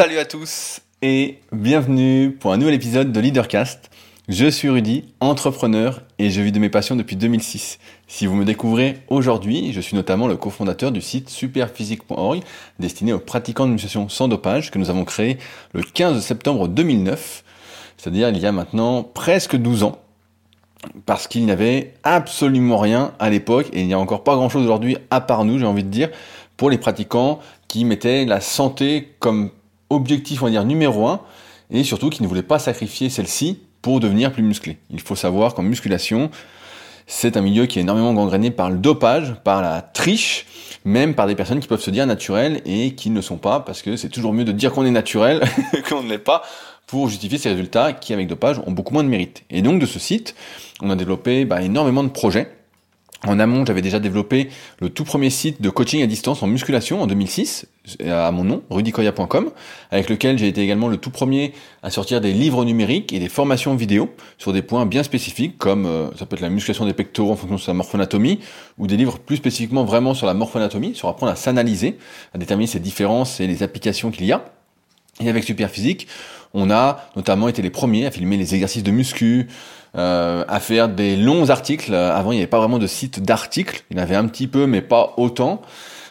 Salut à tous et bienvenue pour un nouvel épisode de Leadercast. Je suis Rudy, entrepreneur et je vis de mes passions depuis 2006. Si vous me découvrez aujourd'hui, je suis notamment le cofondateur du site superphysique.org destiné aux pratiquants musculation sans dopage que nous avons créé le 15 septembre 2009, c'est-à-dire il y a maintenant presque 12 ans parce qu'il n'y avait absolument rien à l'époque et il n'y a encore pas grand-chose aujourd'hui à part nous, j'ai envie de dire, pour les pratiquants qui mettaient la santé comme objectif, on va dire, numéro un, et surtout qui ne voulaient pas sacrifier celle-ci pour devenir plus musclé. Il faut savoir qu'en musculation, c'est un milieu qui est énormément gangréné par le dopage, par la triche, même par des personnes qui peuvent se dire naturelles et qui ne le sont pas, parce que c'est toujours mieux de dire qu'on est naturel qu'on ne l'est pas, pour justifier ces résultats qui, avec dopage, ont beaucoup moins de mérite. Et donc de ce site, on a développé bah, énormément de projets en amont, j'avais déjà développé le tout premier site de coaching à distance en musculation en 2006, à mon nom, rudicoya.com, avec lequel j'ai été également le tout premier à sortir des livres numériques et des formations vidéo sur des points bien spécifiques, comme euh, ça peut être la musculation des pectoraux en fonction de sa morphonatomie, ou des livres plus spécifiquement vraiment sur la morphonatomie, sur apprendre à s'analyser, à déterminer ses différences et les applications qu'il y a. Et avec Superphysique, on a notamment été les premiers à filmer les exercices de muscu, euh, à faire des longs articles. Avant, il n'y avait pas vraiment de site d'articles. Il y en avait un petit peu, mais pas autant.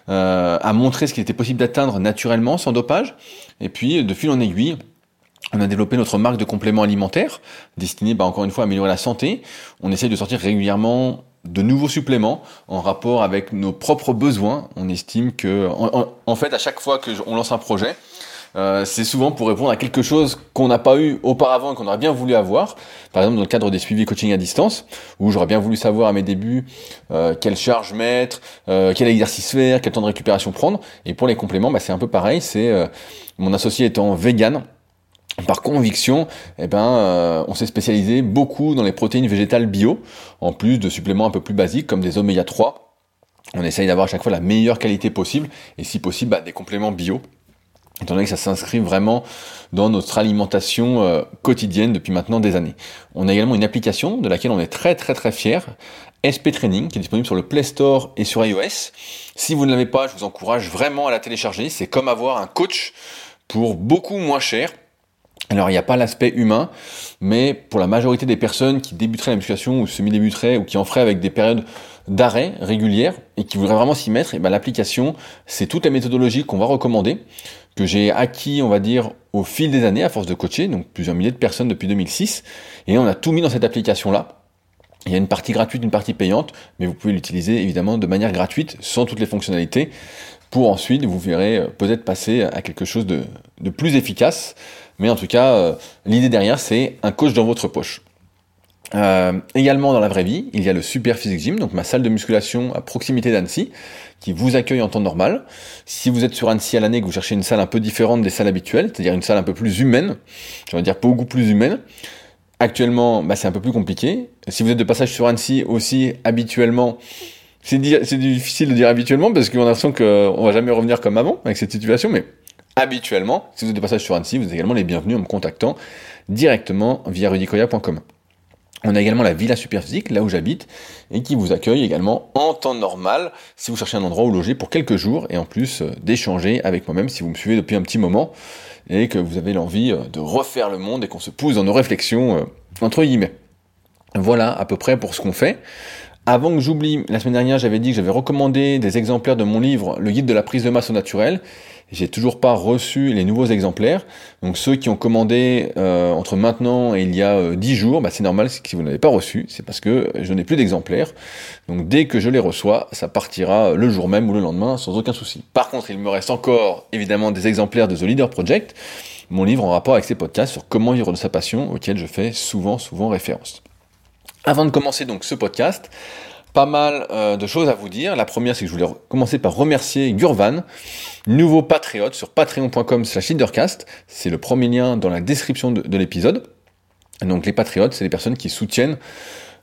Euh, à montrer ce qu'il était possible d'atteindre naturellement, sans dopage. Et puis, de fil en aiguille, on a développé notre marque de compléments alimentaires, destinée, bah, encore une fois, à améliorer la santé. On essaye de sortir régulièrement de nouveaux suppléments en rapport avec nos propres besoins. On estime que, en, fait, à chaque fois que on lance un projet, euh, c'est souvent pour répondre à quelque chose qu'on n'a pas eu auparavant et qu'on aurait bien voulu avoir. Par exemple, dans le cadre des suivis coaching à distance, où j'aurais bien voulu savoir à mes débuts euh, quelle charge mettre, euh, quel exercice faire, quel temps de récupération prendre. Et pour les compléments, bah, c'est un peu pareil. C'est mon associé étant vegan. Par conviction, eh ben, on s'est spécialisé beaucoup dans les protéines végétales bio, en plus de suppléments un peu plus basiques comme des oméga 3. On essaye d'avoir à chaque fois la meilleure qualité possible et si possible bah, des compléments bio étant donné que ça s'inscrit vraiment dans notre alimentation euh, quotidienne depuis maintenant des années. On a également une application de laquelle on est très très très fier, SP Training, qui est disponible sur le Play Store et sur iOS. Si vous ne l'avez pas, je vous encourage vraiment à la télécharger. C'est comme avoir un coach pour beaucoup moins cher. Alors il n'y a pas l'aspect humain, mais pour la majorité des personnes qui débuteraient la musculation ou semi-débuteraient ou qui en feraient avec des périodes d'arrêt régulières et qui voudraient vraiment s'y mettre, et ben l'application, c'est toute la méthodologie qu'on va recommander que j'ai acquis, on va dire, au fil des années, à force de coacher, donc plusieurs milliers de personnes depuis 2006, et on a tout mis dans cette application-là. Il y a une partie gratuite, une partie payante, mais vous pouvez l'utiliser évidemment de manière gratuite, sans toutes les fonctionnalités, pour ensuite, vous verrez, euh, peut-être passer à quelque chose de, plus efficace. Mais en tout cas, euh, l'idée derrière, c'est un coach dans votre poche. Euh, également dans la vraie vie, il y a le Super Physique Gym, donc ma salle de musculation à proximité d'Annecy, qui vous accueille en temps normal. Si vous êtes sur Annecy à l'année, que vous cherchez une salle un peu différente des salles habituelles, c'est-à-dire une salle un peu plus humaine, je vais dire beaucoup plus humaine, actuellement, bah, c'est un peu plus compliqué. Si vous êtes de passage sur Annecy aussi, habituellement, c'est difficile de dire habituellement parce qu'on a l'impression qu'on va jamais revenir comme avant avec cette situation, mais habituellement, si vous êtes de passage sur Annecy, vous êtes également les bienvenus en me contactant directement via rudicoya.com. On a également la Villa Superphysique, là où j'habite, et qui vous accueille également en temps normal, si vous cherchez un endroit où loger pour quelques jours, et en plus euh, d'échanger avec moi-même si vous me suivez depuis un petit moment, et que vous avez l'envie euh, de refaire le monde et qu'on se pousse dans nos réflexions, euh, entre guillemets. Voilà à peu près pour ce qu'on fait. Avant que j'oublie, la semaine dernière j'avais dit que j'avais recommandé des exemplaires de mon livre Le guide de la prise de masse au naturel, j'ai toujours pas reçu les nouveaux exemplaires. Donc ceux qui ont commandé euh, entre maintenant et il y a euh, 10 jours, bah, c'est normal si vous n'avez pas reçu, c'est parce que je n'ai plus d'exemplaires. Donc dès que je les reçois, ça partira le jour même ou le lendemain sans aucun souci. Par contre, il me reste encore évidemment des exemplaires de The Leader Project, mon livre en rapport avec ces podcasts sur comment vivre de sa passion auquel je fais souvent souvent référence. Avant de commencer donc ce podcast, pas mal euh, de choses à vous dire. La première, c'est que je voulais commencer par remercier Gurvan, nouveau patriote sur patreon.com slash leadercast. C'est le premier lien dans la description de, l'épisode. Donc les patriotes, c'est les personnes qui soutiennent,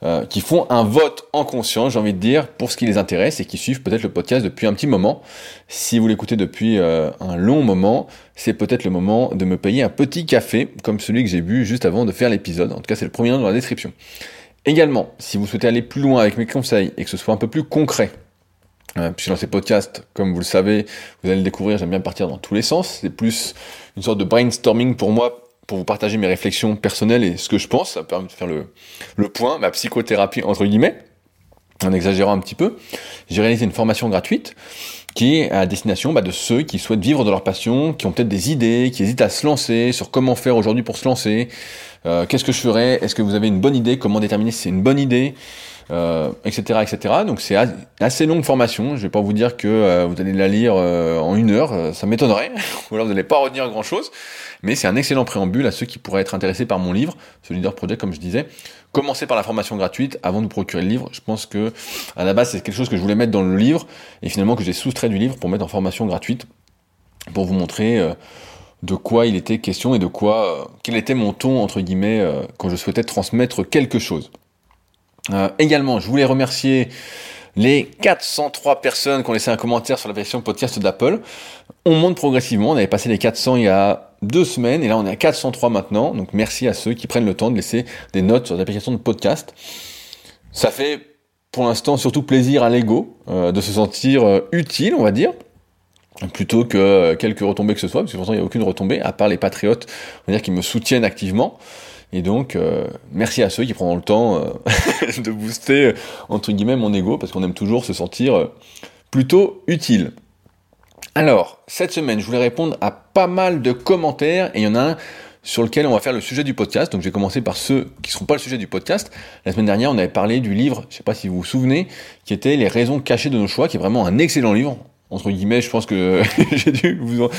euh, qui font un vote en conscience, j'ai envie de dire, pour ce qui les intéresse et qui suivent peut-être le podcast depuis un petit moment. Si vous l'écoutez depuis euh, un long moment, c'est peut-être le moment de me payer un petit café, comme celui que j'ai bu juste avant de faire l'épisode. En tout cas, c'est le premier lien dans la description. Également, si vous souhaitez aller plus loin avec mes conseils et que ce soit un peu plus concret, Euh, puis dans ces podcasts, comme vous le savez, vous allez le découvrir, j'aime bien partir dans tous les sens. C'est plus une sorte de brainstorming pour moi, pour vous partager mes réflexions personnelles et ce que je pense. Ça permet de faire le, le point, ma psychothérapie entre guillemets, en exagérant un petit peu. J'ai réalisé une formation gratuite qui est à destination bah, de ceux qui souhaitent vivre de leur passion, qui ont peut-être des idées, qui hésitent à se lancer, sur comment faire aujourd'hui pour se lancer, euh, qu'est-ce que je ferais, est-ce que vous avez une bonne idée, comment déterminer si c'est une bonne idée, euh, etc., etc. Donc c'est assez longue formation. Je vais pas vous dire que euh, vous allez la lire euh, en une heure, ça m'étonnerait, ou alors vous n'allez pas retenir grand-chose. Mais c'est un excellent préambule à ceux qui pourraient être intéressés par mon livre, ce Leader Project, comme je disais. Commencez par la formation gratuite avant de vous procurer le livre. Je pense que à la base c'est quelque chose que je voulais mettre dans le livre et finalement que j'ai soustrait du livre pour mettre en formation gratuite pour vous montrer de quoi il était question et de quoi quel était mon ton entre guillemets quand je souhaitais transmettre quelque chose. Euh, également, je voulais remercier les 403 personnes qui ont laissé un commentaire sur la version podcast d'Apple. On monte progressivement, on avait passé les 400 il y a deux semaines et là on est à 403 maintenant. Donc merci à ceux qui prennent le temps de laisser des notes sur l'application de podcast. Ça fait pour l'instant surtout plaisir à l'ego euh, de se sentir euh, utile, on va dire plutôt que quelques retombées que ce soit, parce que pourtant il n'y a aucune retombée, à part les patriotes, on va dire, qui me soutiennent activement. Et donc, euh, merci à ceux qui prendront le temps euh, de booster, entre guillemets, mon ego, parce qu'on aime toujours se sentir euh, plutôt utile. Alors, cette semaine, je voulais répondre à pas mal de commentaires, et il y en a un sur lequel on va faire le sujet du podcast. Donc, je vais commencer par ceux qui ne seront pas le sujet du podcast. La semaine dernière, on avait parlé du livre, je ne sais pas si vous vous souvenez, qui était Les raisons cachées de nos choix, qui est vraiment un excellent livre entre guillemets, je pense que j'ai dû en,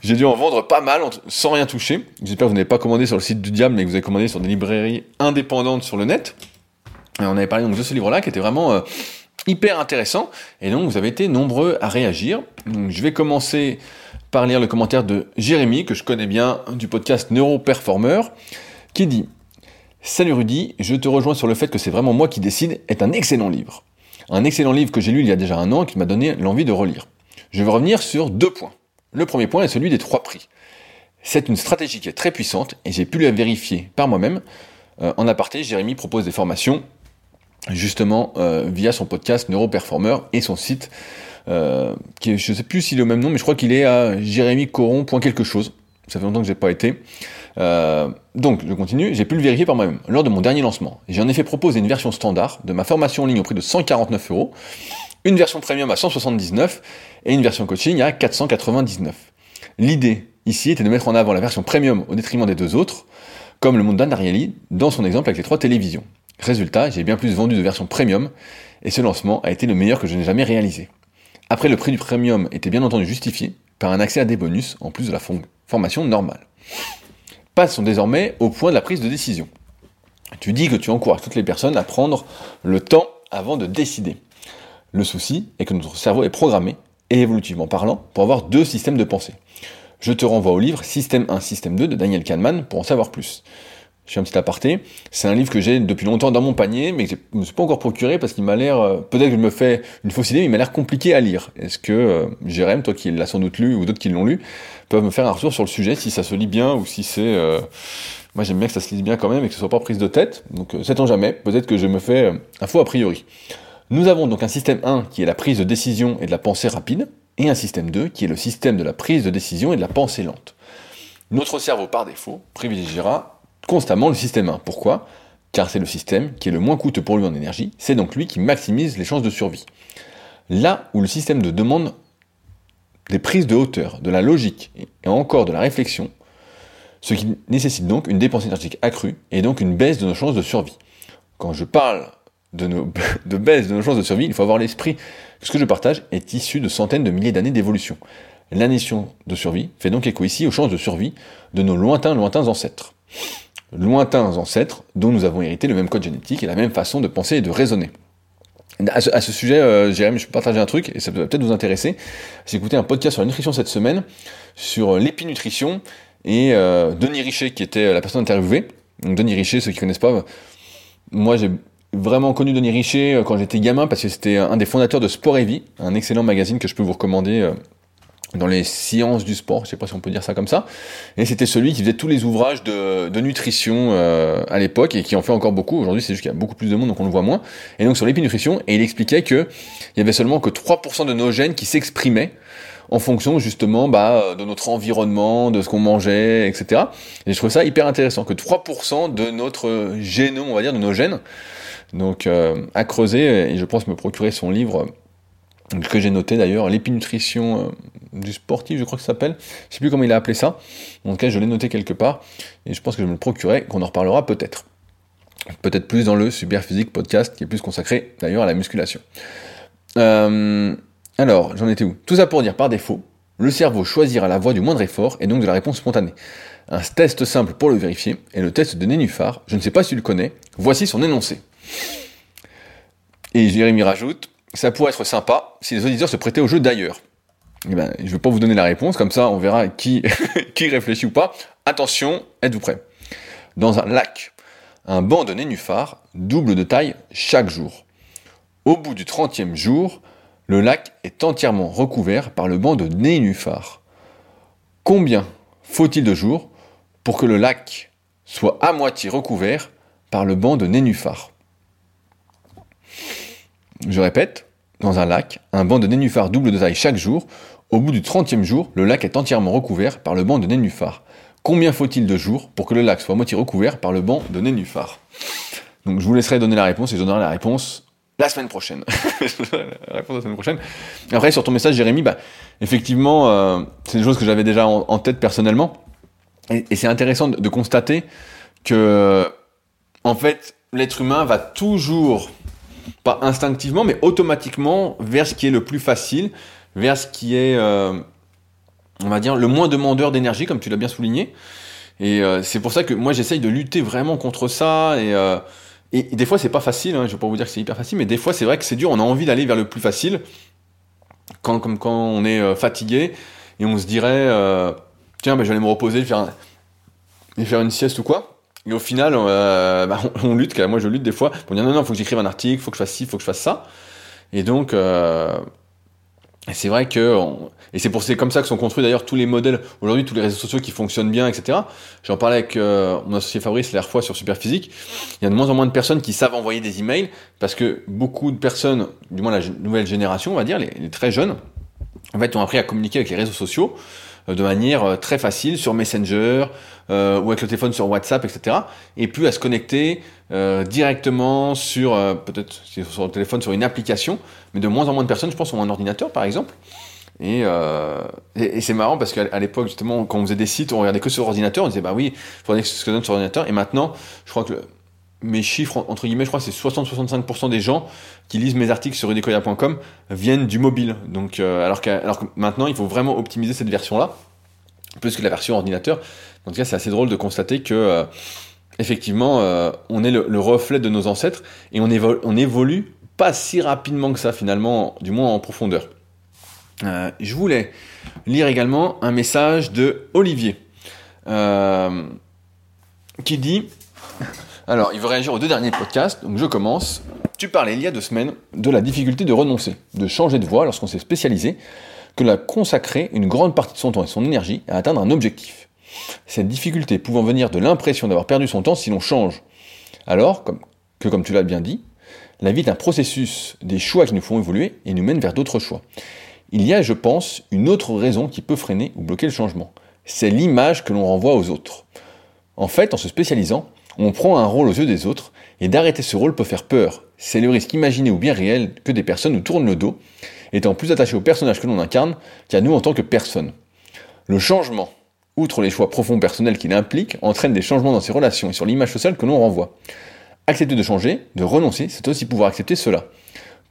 j'ai dû en vendre pas mal sans rien toucher. J'espère que vous n'avez pas commandé sur le site du diable, mais que vous avez commandé sur des librairies indépendantes sur le net. Et on avait parlé donc de ce livre-là qui était vraiment euh, hyper intéressant. Et donc vous avez été nombreux à réagir. Je vais commencer par lire le commentaire de Jérémy, que je connais bien du podcast Neuroperformer, qui dit Salut Rudy, je te rejoins sur le fait que c'est vraiment moi qui décide est un excellent livre. Un excellent livre que j'ai lu il y a déjà un an et qui m'a donné l'envie de relire. Je vais revenir sur deux points. Le premier point est celui des trois prix. C'est une stratégie qui est très puissante et j'ai pu la vérifier par moi-même. Euh, en aparté, Jérémy propose des formations justement euh, via son podcast Neuroperformer et son site euh, qui je ne sais plus s'il est au même nom mais je crois qu'il est à jérémycoron. quelque chose. Ça fait longtemps que j'ai pas été. Donc, je continue, j'ai pu le vérifier par moi-même. Lors de mon dernier lancement, j'ai en effet proposé une version standard de ma formation en ligne au prix de 149 euros, une version premium à 179 et une version coaching à 499. L'idée ici était de mettre en avant la version premium au détriment des deux autres, comme le monde d'Andarielli dans son exemple avec les trois télévisions. Résultat, j'ai bien plus vendu de versions premium et ce lancement a été le meilleur que je n'ai jamais réalisé. Après, le prix du premium était bien entendu justifié par un accès à des bonus en plus de la formation normale. Passons désormais au point de la prise de décision. Tu dis que tu encourages toutes les personnes à prendre le temps avant de décider. Le souci est que notre cerveau est programmé, et évolutivement parlant, pour avoir deux systèmes de pensée. Je te renvoie au livre Système 1, Système 2 de Daniel Kahneman pour en savoir plus. Je fais un petit aparté. C'est un livre que j'ai depuis longtemps dans mon panier, mais que je ne me suis pas encore procuré parce qu'il m'a l'air, euh, peut-être que je me fais une fausse idée, mais il m'a l'air compliqué à lire. Est-ce que euh, Jérém, toi qui l'as sans doute lu, ou d'autres qui l'ont lu, peuvent me faire un retour sur le sujet, si ça se lit bien, ou si c'est... Euh, moi j'aime bien que ça se lise bien quand même et que ce soit pas prise de tête. Donc euh, sait-on jamais, peut-être que je me fais un faux a priori. Nous avons donc un système 1 qui est la prise de décision et de la pensée rapide, et un système 2 qui est le système de la prise de décision et de la pensée lente. Notre cerveau, par défaut, privilégiera constamment le système 1. Pourquoi? Car c'est le système qui est le moins coûteux pour lui en énergie, c'est donc lui qui maximise les chances de survie. Là où le système 2 demande des prises de hauteur, de la logique et encore de la réflexion, ce qui nécessite donc une dépense énergétique accrue et donc une baisse de nos chances de survie. Quand je parle de, nos, baisse de nos chances de survie, il faut avoir l'esprit ce que je partage est issu de centaines de milliers d'années d'évolution. La de survie fait donc écho ici aux chances de survie de nos lointains, lointains ancêtres lointains ancêtres dont nous avons hérité le même code génétique et la même façon de penser et de raisonner. À ce, sujet, euh, Jérémy, je peux partager un truc, et ça peut peut-être vous intéresser. J'ai écouté un podcast sur la nutrition cette semaine, sur l'épinutrition, et euh, Denis Richer, qui était la personne interviewée. Donc Denis Richer, ceux qui connaissent pas, moi j'ai vraiment connu Denis Richer euh, quand j'étais gamin, parce que c'était un des fondateurs de Sport et Vie, un excellent magazine que je peux vous recommander dans les sciences du sport, je sais pas si on peut dire ça comme ça. Et c'était celui qui faisait tous les ouvrages de, de nutrition euh, à l'époque et qui en fait encore beaucoup. Aujourd'hui, c'est juste qu'il y a beaucoup plus de monde, donc on le voit moins. Et donc sur l'épinutrition, et il expliquait que il y avait seulement que 3% de nos gènes qui s'exprimaient en fonction justement bah, de notre environnement, de ce qu'on mangeait, etc. Et je trouve ça hyper intéressant que 3% de notre génome, on va dire, de nos gènes, donc euh, à creuser. Et je pense me procurer son livre que j'ai noté d'ailleurs, l'épinutrition euh, du sportif, je crois que ça s'appelle. Je sais plus comment il a appelé ça. En tout cas, je l'ai noté quelque part et je pense que je me le procurerai, qu'on en reparlera peut-être. Peut-être plus dans le Super Physique podcast qui est plus consacré d'ailleurs à la musculation. Euh, alors, j'en étais où? Tout ça pour dire par défaut, le cerveau choisira la voie du moindre effort et donc de la réponse spontanée. Un test simple pour le vérifier est le test de Nénuphar. Je ne sais pas si tu le connais. Voici son énoncé. Et Jérémy rajoute ça pourrait être sympa si les auditeurs se prêtaient au jeu d'ailleurs. Eh ben, je ne vais pas vous donner la réponse, comme ça on verra qui, réfléchit ou pas. Attention, êtes-vous prêts? Dans un lac, un banc de nénuphar double de taille chaque jour. Au bout du 30e jour, le lac est entièrement recouvert par le banc de nénuphar. Combien faut-il de jours pour que le lac soit à moitié recouvert par le banc de nénuphar Je répète, dans un lac, un banc de nénuphars double de taille chaque jour. Au bout du 30e jour, le lac est entièrement recouvert par le banc de nénuphars. Combien faut-il de jours pour que le lac soit à moitié recouvert par le banc de nénuphars? Donc je vous laisserai donner la réponse et je donnerai la réponse la semaine prochaine. réponse la semaine prochaine. Après, sur ton message, Jérémy, bah, effectivement, euh, c'est des choses que j'avais déjà en, tête personnellement. Et, c'est intéressant de, constater que, en fait, l'être humain va toujours pas instinctivement, mais automatiquement vers ce qui est le plus facile, vers ce qui est, euh, on va dire, le moins demandeur d'énergie, comme tu l'as bien souligné. Et euh, c'est pour ça que moi j'essaye de lutter vraiment contre ça. Et, et, des fois c'est pas facile, hein, je vais pas vous dire que c'est hyper facile, mais des fois c'est vrai que c'est dur, on a envie d'aller vers le plus facile, quand, comme quand on est fatigué, et on se dirait, tiens, ben, je vais aller me reposer, faire, faire une sieste ou quoi. Et au final, euh, bah, on, lutte, moi je lutte des fois pour dire non, non, faut que j'écrive un article, faut que je fasse ci, faut que je fasse ça. Et donc, euh, c'est vrai que, et c'est pour c'est comme ça que sont construits d'ailleurs tous les modèles aujourd'hui, tous les réseaux sociaux qui fonctionnent bien, etc. J'en parlais avec euh, mon associé Fabrice la fois sur Superphysique. Il y a de moins en moins de personnes qui savent envoyer des emails parce que beaucoup de personnes, du moins la nouvelle génération, on va dire, les, les très jeunes, en fait, ont appris à communiquer avec les réseaux sociaux de manière euh, très facile sur Messenger euh, ou avec le téléphone sur WhatsApp, etc. Et puis à se connecter euh, directement sur euh, peut-être sur le téléphone sur une application, mais de moins en moins de personnes, je pense, ont un ordinateur par exemple. Et, euh, et, c'est marrant parce qu'à l'époque, justement, quand on faisait des sites, on regardait que sur ordinateur, on disait bah oui, faudrait que ce que donne sur ordinateur. Et maintenant, je crois que mes chiffres, entre guillemets, je crois c'est 60-65% des gens qui lisent mes articles sur udecoya.com viennent du mobile. Donc, euh, alors, que, alors maintenant, il faut vraiment optimiser cette version-là, plus que la version ordinateur. En tout cas, c'est assez drôle de constater que, euh, effectivement, euh, on est le, le, reflet de nos ancêtres et on évolue, on évolue pas si rapidement que ça, finalement, du moins en profondeur. Je voulais lire également un message de Olivier qui dit alors, il veut réagir aux deux derniers podcasts, donc je commence. Tu parlais il y a deux semaines de la difficulté de renoncer, de changer de voie lorsqu'on s'est spécialisé, que la consacrer une grande partie de son temps et son énergie à atteindre un objectif. Cette difficulté pouvant venir de l'impression d'avoir perdu son temps si l'on change. Alors, comme, que comme tu l'as bien dit, la vie est un processus des choix qui nous font évoluer et nous mènent vers d'autres choix. Il y a, je pense, une autre raison qui peut freiner ou bloquer le changement. C'est l'image que l'on renvoie aux autres. En fait, en se spécialisant, on prend un rôle aux yeux des autres, et d'arrêter ce rôle peut faire peur. C'est le risque imaginé ou bien réel que des personnes nous tournent le dos, étant plus attachées au personnage que l'on incarne qu'à nous en tant que personne. Le changement, outre les choix profonds personnels qu'il implique, entraîne des changements dans ses relations et sur l'image sociale que l'on renvoie. Accepter de changer, de renoncer, c'est aussi pouvoir accepter cela.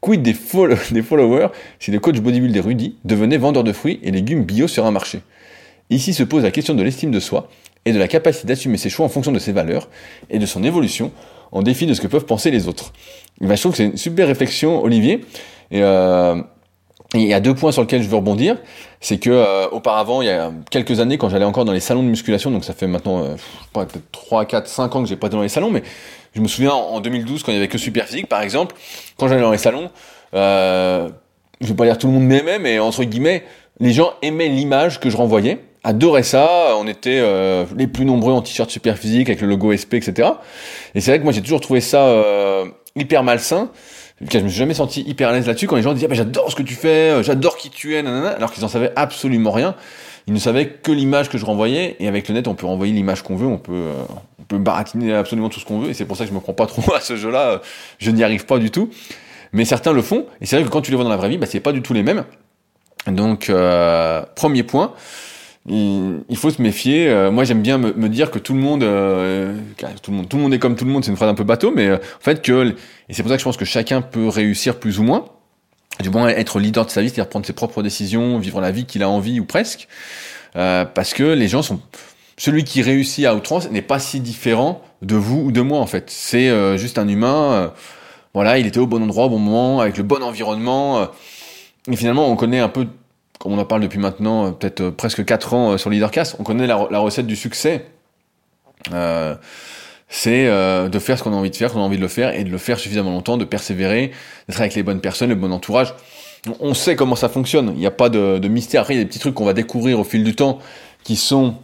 Quid des, des followers si le coach bodybuilder Rudy devenait vendeur de fruits et légumes bio sur un marché? Ici se pose la question de l'estime de soi et de la capacité d'assumer ses choix en fonction de ses valeurs et de son évolution en défi de ce que peuvent penser les autres. Ben, je trouve que c'est une super réflexion, Olivier. Et euh, il y a deux points sur lesquels je veux rebondir. C'est que euh, auparavant, il y a quelques années, quand j'allais encore dans les salons de musculation, donc ça fait maintenant euh, peut-être 3, 4, 5 ans que j'ai pas été dans les salons, mais je me souviens en 2012, quand il y avait que Superphysique, par exemple, quand j'allais dans les salons, euh, je vais pas dire tout le monde m'aimait, mais entre guillemets, les gens aimaient l'image que je renvoyais, adoraient ça, on était euh, les plus nombreux en t-shirt super physique avec le logo SP, etc. Et c'est vrai que moi j'ai toujours trouvé ça euh, hyper malsain. Je me suis jamais senti hyper à l'aise là-dessus quand les gens disaient ah, j'adore ce que tu fais, euh, j'adore qui tu es, nanana, alors qu'ils en savaient absolument rien. Ils ne savaient que l'image que je renvoyais, et avec le net on peut renvoyer l'image qu'on veut, on peut, on peut baratiner absolument tout ce qu'on veut, et c'est pour ça que je me prends pas trop à ce jeu-là, je n'y arrive pas du tout. Mais certains le font, et c'est vrai que quand tu les vois dans la vraie vie, bah, c'est pas du tout les mêmes. Donc, euh, premier point, il, faut se méfier. Euh, moi, j'aime bien me, dire que tout le monde, euh, tout le monde, tout le monde est comme tout le monde. C'est une phrase un peu bateau, mais en fait que, et c'est pour ça que je pense que chacun peut réussir plus ou moins. Du moins être leader de sa vie, c'est-à-dire prendre ses propres décisions, vivre la vie qu'il a envie ou presque, parce que les gens sont celui qui réussit à outrance n'est pas si différent de vous ou de moi en fait. C'est juste un humain. voilà, il était au bon endroit au bon moment, avec le bon environnement. Et finalement, on connaît un peu, comme on en parle depuis maintenant, euh, peut-être euh, presque 4 ans euh, sur Leadercast, on connaît la, recette du succès. c'est de faire ce qu'on a envie de faire, qu'on a envie de le faire, et de le faire suffisamment longtemps, de persévérer, d'être avec les bonnes personnes, le bon entourage. On sait comment ça fonctionne, il n'y a pas de, de, mystère. Après, il y a des petits trucs qu'on va découvrir au fil du temps, qui sont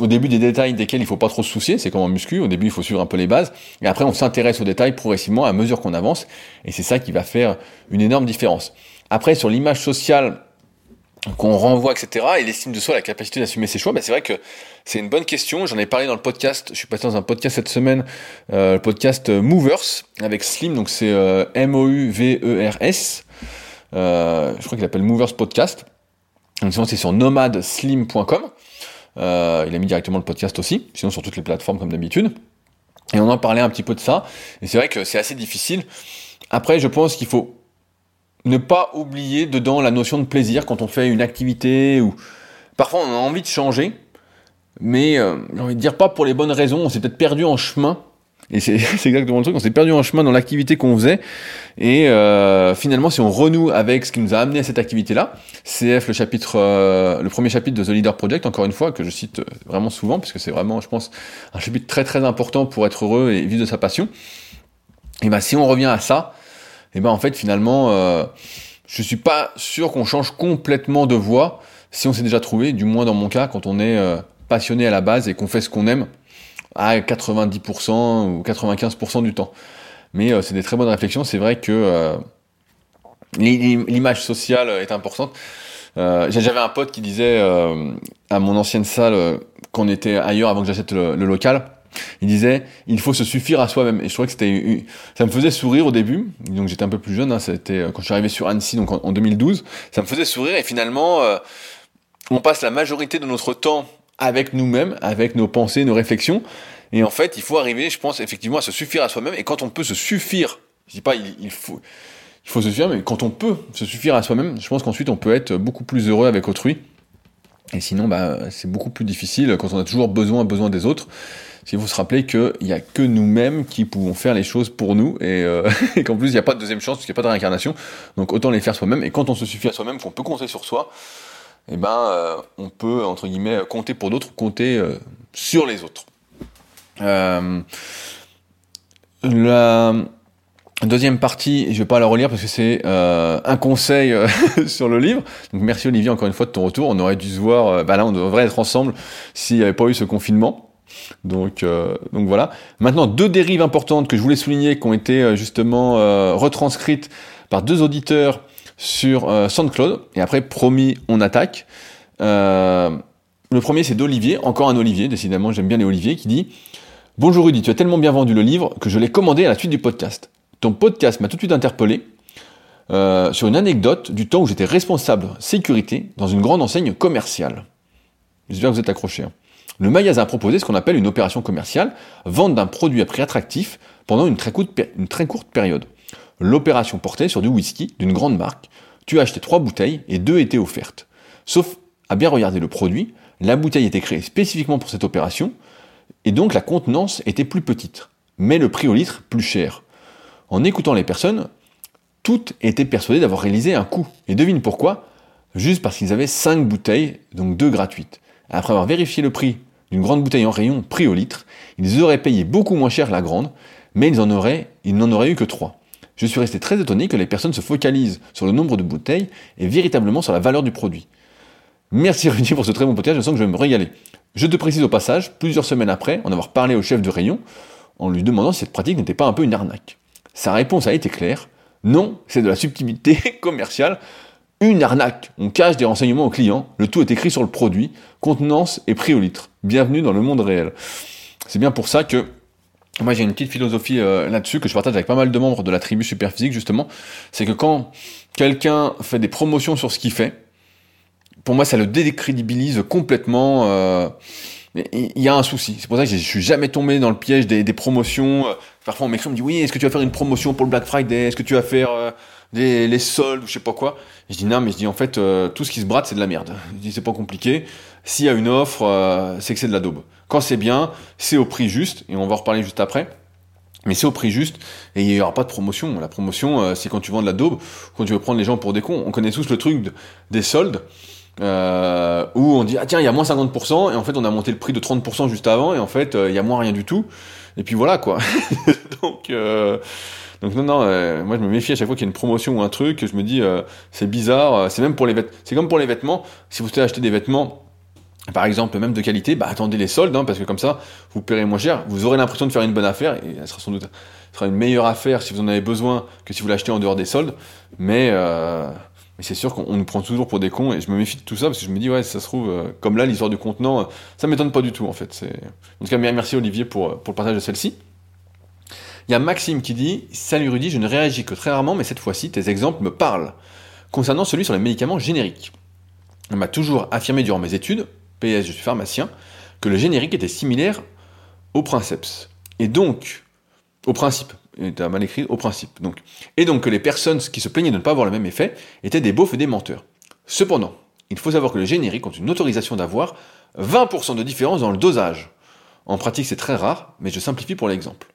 au début des détails desquels il faut pas trop se soucier, c'est comme en muscu, au début il faut suivre un peu les bases, et après on s'intéresse aux détails progressivement à mesure qu'on avance, et c'est ça qui va faire une énorme différence. Après, sur l'image sociale qu'on renvoie, etc., et l'estime de soi, la capacité d'assumer ses choix, ben c'est vrai que c'est une bonne question. J'en ai parlé dans le podcast. Je suis passé dans un podcast cette semaine, euh, le podcast Movers avec Slim, donc c'est euh, M-O-U-V-E-R-S. Euh, je crois qu'il s'appelle Movers Podcast. Donc c'est sur nomadslim.com. Euh, il a mis directement le podcast aussi, sinon sur toutes les plateformes comme d'habitude. Et on en parlait un petit peu de ça. Et c'est vrai que c'est assez difficile. Après, je pense qu'il faut ne pas oublier dedans la notion de plaisir quand on fait une activité ou parfois on a envie de changer, mais euh, j'ai envie de dire pas pour les bonnes raisons, on s'est peut-être perdu en chemin. Et c'est exactement le truc, on s'est perdu en chemin dans l'activité qu'on faisait. Et euh, finalement, si on renoue avec ce qui nous a amené à cette activité-là, CF, le chapitre, euh, le premier chapitre de The Leader Project, encore une fois, que je cite vraiment souvent, parce que c'est vraiment, je pense, un chapitre très très important pour être heureux et vivre de sa passion. Et ben, si on revient à ça, et ben en fait finalement, euh, je suis pas sûr qu'on change complètement de voie si on s'est déjà trouvé, du moins dans mon cas, quand on est euh, passionné à la base et qu'on fait ce qu'on aime à 90% ou 95% du temps. Mais euh, c'est des très bonnes réflexions. C'est vrai que euh, l'image sociale est importante. J'avais un pote qui disait à mon ancienne salle, qu'on était ailleurs avant que j'achète le, local, il disait, il faut se suffire à soi-même. Et je trouvais que c'était, ça me faisait sourire au début. Donc j'étais un peu plus jeune, hein, c'était euh, quand je suis arrivé sur Annecy, donc en, 2012. Ça me faisait sourire et finalement, euh, on passe la majorité de notre temps avec nous-mêmes, avec nos pensées, nos réflexions. Et en fait, il faut arriver, je pense, effectivement, à se suffire à soi-même. Et quand on peut se suffire, je dis pas, il, faut, il faut se suffire, mais quand on peut se suffire à soi-même, je pense qu'ensuite on peut être beaucoup plus heureux avec autrui. Et sinon, bah, c'est beaucoup plus difficile quand on a toujours besoin, besoin des autres. Il faut se rappeler qu'il n'y a que nous-mêmes qui pouvons faire les choses pour nous et, euh, qu'en plus il n'y a pas de deuxième chance, parce qu'il n'y a pas de réincarnation. Donc autant les faire soi-même. Et quand on se suffit à soi-même, qu'on peut compter sur soi, eh ben, euh, on peut, entre guillemets, compter pour d'autres, compter euh, sur les autres. la deuxième partie, je ne vais pas la relire parce que c'est un conseil sur le livre. Donc merci Olivier encore une fois de ton retour. On aurait dû se voir, bah là on devrait être ensemble s'il n'y avait pas eu ce confinement. Donc, euh, donc voilà. Maintenant, deux dérives importantes que je voulais souligner qui ont été euh, justement euh, retranscrites par deux auditeurs sur SoundCloud. Et après, promis, on attaque. le premier, c'est d'Olivier, encore un Olivier, décidément, j'aime bien les Olivier, qui dit Bonjour Rudy, tu as tellement bien vendu le livre que je l'ai commandé à la suite du podcast. Ton podcast m'a tout de suite interpellé sur une anecdote du temps où j'étais responsable sécurité dans une grande enseigne commerciale. J'espère que vous êtes accrochés. Hein. Le magasin a proposé ce qu'on appelle une opération commerciale, vente d'un produit à prix attractif pendant une très, courte, période. L'opération portait sur du whisky d'une grande marque. Tu as acheté trois bouteilles et deux étaient offertes. Sauf à bien regarder le produit, la bouteille était créée spécifiquement pour cette opération, et donc la contenance était plus petite, mais le prix au litre plus cher. En écoutant les personnes, toutes étaient persuadées d'avoir réalisé un coup. Et devine pourquoi? Juste parce qu'ils avaient cinq bouteilles, donc deux gratuites. Après avoir vérifié le prix d'une grande bouteille en rayon prix au litre, ils auraient payé beaucoup moins cher la grande, mais ils, n'en auraient eu que trois. Je suis resté très étonné que les personnes se focalisent sur le nombre de bouteilles et véritablement sur la valeur du produit. Merci Rudy pour ce très bon podcast, je sens que je vais me régaler. Je te précise au passage, plusieurs semaines après, en avoir parlé au chef de rayon, en lui demandant si cette pratique n'était pas un peu une arnaque. Sa réponse a été claire, non, c'est de la subtilité commerciale, une arnaque. On cache des renseignements aux clients, le tout est écrit sur le produit, contenance et prix au litre. Bienvenue dans le monde réel. C'est bien pour ça que moi j'ai une petite philosophie euh, là-dessus que je partage avec pas mal de membres de la tribu Superphysique justement, c'est que quand quelqu'un fait des promotions sur ce qu'il fait, pour moi ça le décrédibilise complètement. Euh, il y a un souci. C'est pour ça que je suis jamais tombé dans le piège des, promotions. Parfois on m'écrit, on me dit oui, est-ce que tu vas faire une promotion pour le Black Friday? Est-ce que tu vas faire euh, des, les soldes ou je sais pas quoi Je dis non, mais je dis en fait tout ce qui se brade c'est de la merde. Je dis c'est pas compliqué. S'il y a une offre, c'est que c'est de la daube. Quand c'est bien, c'est au prix juste, et on va en reparler juste après. Mais c'est au prix juste, et il n'y aura pas de promotion. La promotion, euh, c'est quand tu vends de la daube, quand tu veux prendre les gens pour des cons. On connaît tous le truc des soldes, euh, où on dit, ah tiens, il y a moins 50%, et en fait on a monté le prix de 30% juste avant, et en fait euh, il y a moins rien du tout. Et puis voilà quoi. donc, donc non, non, moi je me méfie à chaque fois qu'il y a une promotion ou un truc, je me dis, c'est bizarre, c'est même pour les vêtements. C'est comme pour les vêtements, si vous souhaitez acheter des vêtements par exemple, même de qualité, bah, attendez les soldes, hein, parce que comme ça, vous paierez moins cher, vous aurez l'impression de faire une bonne affaire, et elle sera sans doute sera une meilleure affaire si vous en avez besoin que si vous l'achetez en dehors des soldes, mais, euh, mais c'est sûr qu'on nous prend toujours pour des cons, et je me méfie de tout ça, parce que je me dis, ouais, ça se trouve, euh, comme là, l'histoire du contenant, euh, ça m'étonne pas du tout, en fait. En tout cas, merci Olivier pour, pour le partage de celle-ci. Il y a Maxime qui dit, salut Rudy, je ne réagis que très rarement, mais cette fois-ci, tes exemples me parlent. Concernant celui sur les médicaments génériques. On m'a toujours affirmé durant mes études, PS, je suis pharmacien, que le générique était similaire au princeps. Et donc, au principe, as mal écrit, au principe. Donc. Et donc que les personnes qui se plaignaient de ne pas avoir le même effet étaient des beaufs et des menteurs. Cependant, il faut savoir que le générique ont une autorisation d'avoir 20% de différence dans le dosage. En pratique, c'est très rare, mais je simplifie pour l'exemple.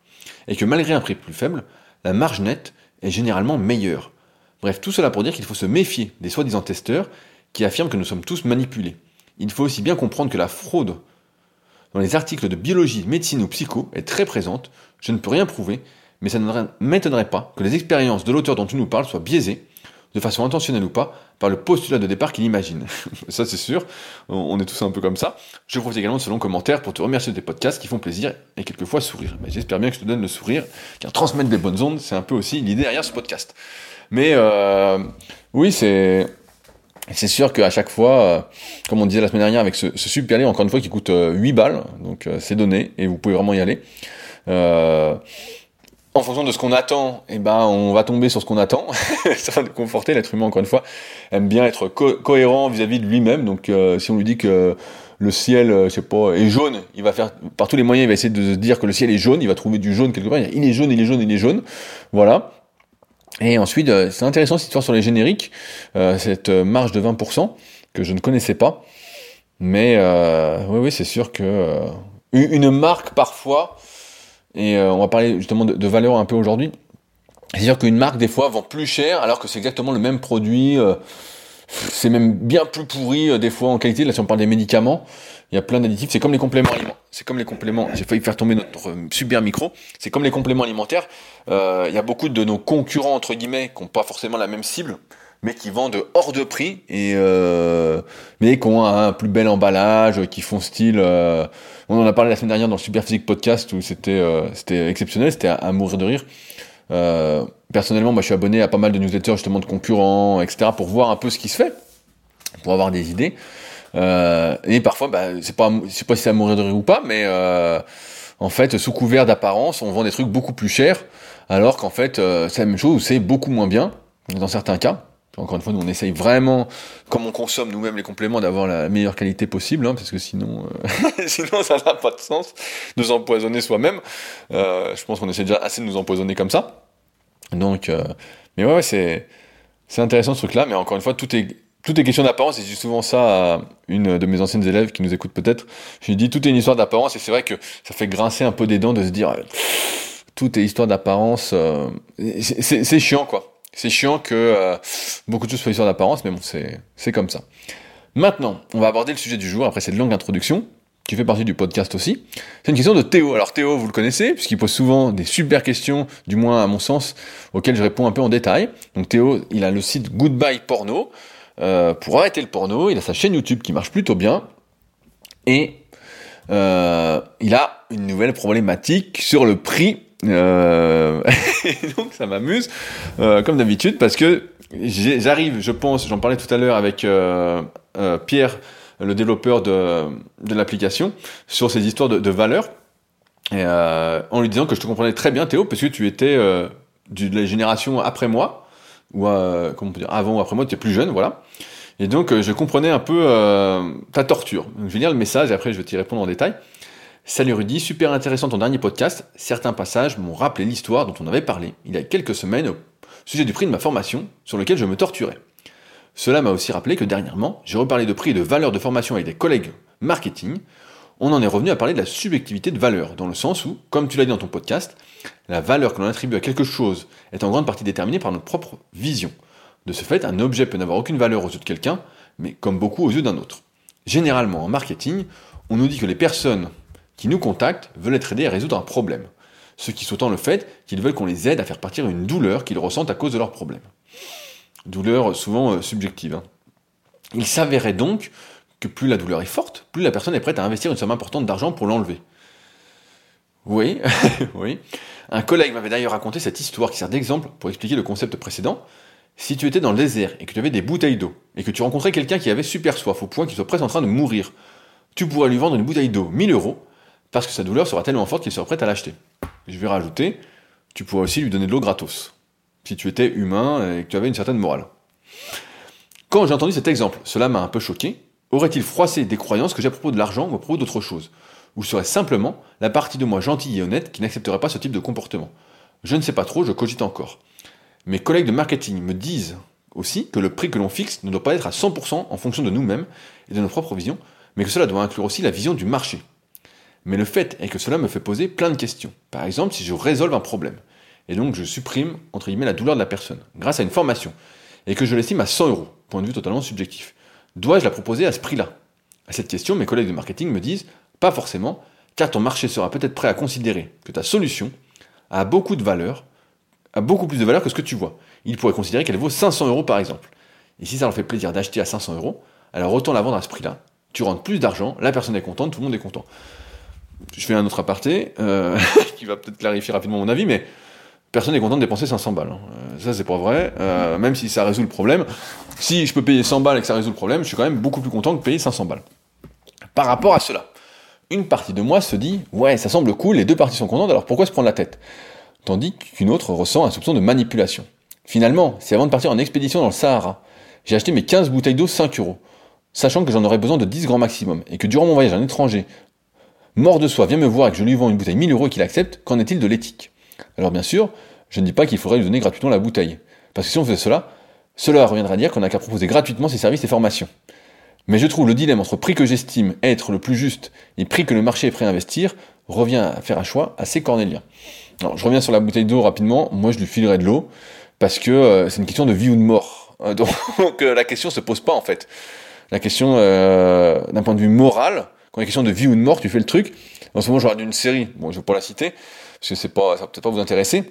Et que malgré un prix plus faible, la marge nette est généralement meilleure. Bref, tout cela pour dire qu'il faut se méfier des soi-disant testeurs qui affirment que nous sommes tous manipulés il faut aussi bien comprendre que la fraude dans les articles de biologie, médecine ou psycho est très présente. Je ne peux rien prouver, mais ça ne m'étonnerait pas que les expériences de l'auteur dont tu nous parles soient biaisées, de façon intentionnelle ou pas, par le postulat de départ qu'il imagine. ça c'est sûr, on est tous un peu comme ça. Je profite également de ce long commentaire pour te remercier de tes podcasts qui font plaisir et quelquefois sourire. J'espère bien que je te donne le sourire, car transmettre des bonnes ondes, c'est un peu aussi l'idée derrière ce podcast. Mais euh, oui, c'est sûr qu'à chaque fois, euh, comme on disait la semaine dernière avec ce, ce super encore une fois, qui coûte 8 euh, balles, donc c'est donné, et vous pouvez vraiment y aller. En fonction de ce qu'on attend, eh ben, on va tomber sur ce qu'on attend. ça va nous conforter. L'être humain, encore une fois, aime bien être cohérent vis-à-vis de lui-même. Donc, si on lui dit que le ciel, je sais pas, est jaune, il va faire par tous les moyens, il va essayer de se dire que le ciel est jaune. Il va trouver du jaune quelque part. Il est jaune, il est jaune, il est jaune. Voilà. Et ensuite, euh, c'est intéressant cette histoire sur les génériques, euh, cette euh, marge de 20% que je ne connaissais pas. Mais oui, oui, c'est sûr que une marque parfois, et on va parler justement de, valeur un peu aujourd'hui, c'est sûr qu'une marque des fois vend plus cher alors que c'est exactement le même produit. c'est même bien plus pourri des fois en qualité. Là, si on parle des médicaments, il y a plein d'additifs. C'est comme les compléments alimentaires. C'est comme les compléments. J'ai failli faire tomber notre euh, super micro. C'est comme les compléments alimentaires. Euh, il y a beaucoup de nos concurrents entre guillemets qui n'ont pas forcément la même cible, mais qui vendent hors de prix et euh, mais qui ont un plus bel emballage, qui font style. Euh, on en a parlé la semaine dernière dans le Super Physique podcast où c'était euh, c'était exceptionnel, c'était à, mourir de rire. Euh, personnellement, moi, je suis abonné à pas mal de newsletters justement de concurrents, etc., pour voir un peu ce qui se fait, pour avoir des idées. Euh, et parfois, bah, c'est pas, je sais pas si c'est à mourir de rire ou pas, mais euh, en fait, sous couvert d'apparence, on vend des trucs beaucoup plus chers, alors qu'en fait, c'est la même chose, c'est beaucoup moins bien, dans certains cas. Encore une fois, nous on essaye vraiment, comme on consomme nous-mêmes les compléments, d'avoir la meilleure qualité possible, hein, parce que sinon, euh, sinon ça n'a pas de sens de nous empoisonner soi-même. Euh, je pense qu'on essaie déjà assez de nous empoisonner comme ça. Donc, euh, mais ouais, ouais c'est c'est intéressant ce truc-là, mais encore une fois, tout est tout est question d'apparence, et dis souvent ça à une de mes anciennes élèves qui nous écoute peut-être. Je lui dis tout est une histoire d'apparence, et c'est vrai que ça fait grincer un peu des dents de se dire tout est histoire d'apparence. Euh, c'est chiant quoi. C'est chiant que euh, beaucoup de choses soient histoire d'apparence, mais bon, c'est comme ça. Maintenant, on va aborder le sujet du jour après cette longue introduction qui fait partie du podcast aussi. C'est une question de Théo. Alors Théo, vous le connaissez, puisqu'il pose souvent des super questions, du moins à mon sens, auxquelles je réponds un peu en détail. Donc Théo, il a le site Goodbye Porno. euh, pour arrêter le porno. Il a sa chaîne YouTube qui marche plutôt bien. Et euh, il a une nouvelle problématique sur le prix. Euh, donc ça m'amuse, euh, comme d'habitude, parce que j'arrive, je pense, j'en parlais tout à l'heure avec euh, euh, Pierre, le développeur de, de l'application, sur ces histoires de, de valeur, et, en lui disant que je te comprenais très bien, Théo, parce que tu étais de la génération après moi, ou comment on peut dire, avant ou après moi, tu es plus jeune, voilà. Et donc, euh, je comprenais un peu euh, ta torture. Donc, je vais lire le message et après, je vais t'y répondre en détail. Salut Rudy, super intéressant ton dernier podcast. Certains passages m'ont rappelé l'histoire dont on avait parlé il y a quelques semaines au sujet du prix de ma formation sur lequel je me torturais. Cela m'a aussi rappelé que dernièrement, j'ai reparlé de prix et de valeur de formation avec des collègues marketing. On en est revenu à parler de la subjectivité de valeur, dans le sens où, comme tu l'as dit dans ton podcast, la valeur que l'on attribue à quelque chose est en grande partie déterminée par notre propre vision. De ce fait, un objet peut n'avoir aucune valeur aux yeux de quelqu'un, mais comme beaucoup aux yeux d'un autre. Généralement, en marketing, on nous dit que les personnes qui nous contactent veulent être aidées à résoudre un problème. Ce qui sous le fait qu'ils veulent qu'on les aide à faire partir une douleur qu'ils ressentent à cause de leur problème. Douleur souvent euh, subjective. Hein. Il s'avérait donc que plus la douleur est forte, plus la personne est prête à investir une somme importante d'argent pour l'enlever. Oui, oui. Un collègue m'avait d'ailleurs raconté cette histoire qui sert d'exemple pour expliquer le concept précédent, si tu étais dans le désert et que tu avais des bouteilles d'eau, et que tu rencontrais quelqu'un qui avait super soif au point qu'il soit presque en train de mourir, tu pourrais lui vendre une bouteille d'eau 1000 euros, parce que sa douleur sera tellement forte qu'il sera prêt à l'acheter. Je vais rajouter, tu pourrais aussi lui donner de l'eau gratos, si tu étais humain et que tu avais une certaine morale. Quand j'ai entendu cet exemple, cela m'a un peu choqué. Aurait-il froissé des croyances que j'ai à propos de l'argent ou à propos d'autre chose? Ou serait simplement la partie de moi gentille et honnête qui n'accepterait pas ce type de comportement? Je ne sais pas trop, je cogite encore. Mes collègues de marketing me disent aussi que le prix que l'on fixe ne doit pas être à 100% en fonction de nous-mêmes et de nos propres visions, mais que cela doit inclure aussi la vision du marché. Mais le fait est que cela me fait poser plein de questions. Par exemple, si je résolve un problème, et donc je supprime, entre guillemets, la douleur de la personne, grâce à une formation, et que je l'estime à 100 euros, point de vue totalement subjectif, dois-je la proposer à ce prix-là? À cette question, mes collègues de marketing me disent, pas forcément, car ton marché sera peut-être prêt à considérer que ta solution a beaucoup de valeur a beaucoup plus de valeur que ce que tu vois. Il pourrait considérer qu'elle vaut 500 euros par exemple. Et si ça leur fait plaisir d'acheter à 500 euros, alors autant la vendre à ce prix-là. Tu rentres plus d'argent, la personne est contente, tout le monde est content. Je fais un autre aparté, euh, qui va peut-être clarifier rapidement mon avis, mais personne n'est content de dépenser 500 balles. Hein. Euh, ça, c'est pas vrai, euh, même si ça résout le problème. Si je peux payer 100 balles et que ça résout le problème, je suis quand même beaucoup plus content que de payer 500 balles. Par rapport à cela, une partie de moi se dit, ouais, ça semble cool, les deux parties sont contentes, alors pourquoi se prendre la tête? Tandis qu'une autre ressent un soupçon de manipulation. Finalement, c'est avant de partir en expédition dans le Sahara. J'ai acheté mes 15 bouteilles d'eau 5 euros, sachant que j'en aurais besoin de 10 grands maximum, et que durant mon voyage un étranger, mort de soi, vient me voir et que je lui vends une bouteille 1000 euros qu'il accepte, qu'en est-il de l'éthique? Alors bien sûr, je ne dis pas qu'il faudrait lui donner gratuitement la bouteille, parce que si on faisait cela, cela reviendrait à dire qu'on n'a qu'à proposer gratuitement ses services et formations. Mais je trouve le dilemme entre prix que j'estime être le plus juste et prix que le marché est prêt à investir revient à faire un choix assez cornélien. Alors, je reviens sur la bouteille d'eau rapidement. Moi, je lui filerai de l'eau parce que euh, c'est une question de vie ou de mort. Euh, donc, euh, la question se pose pas en fait. La question, d'un point de vue moral, quand il a question de vie ou de mort, tu fais le truc. En ce moment, je regarde une série. Bon, je vais pas la citer parce que pas, ça va peut-être pas vous intéresser.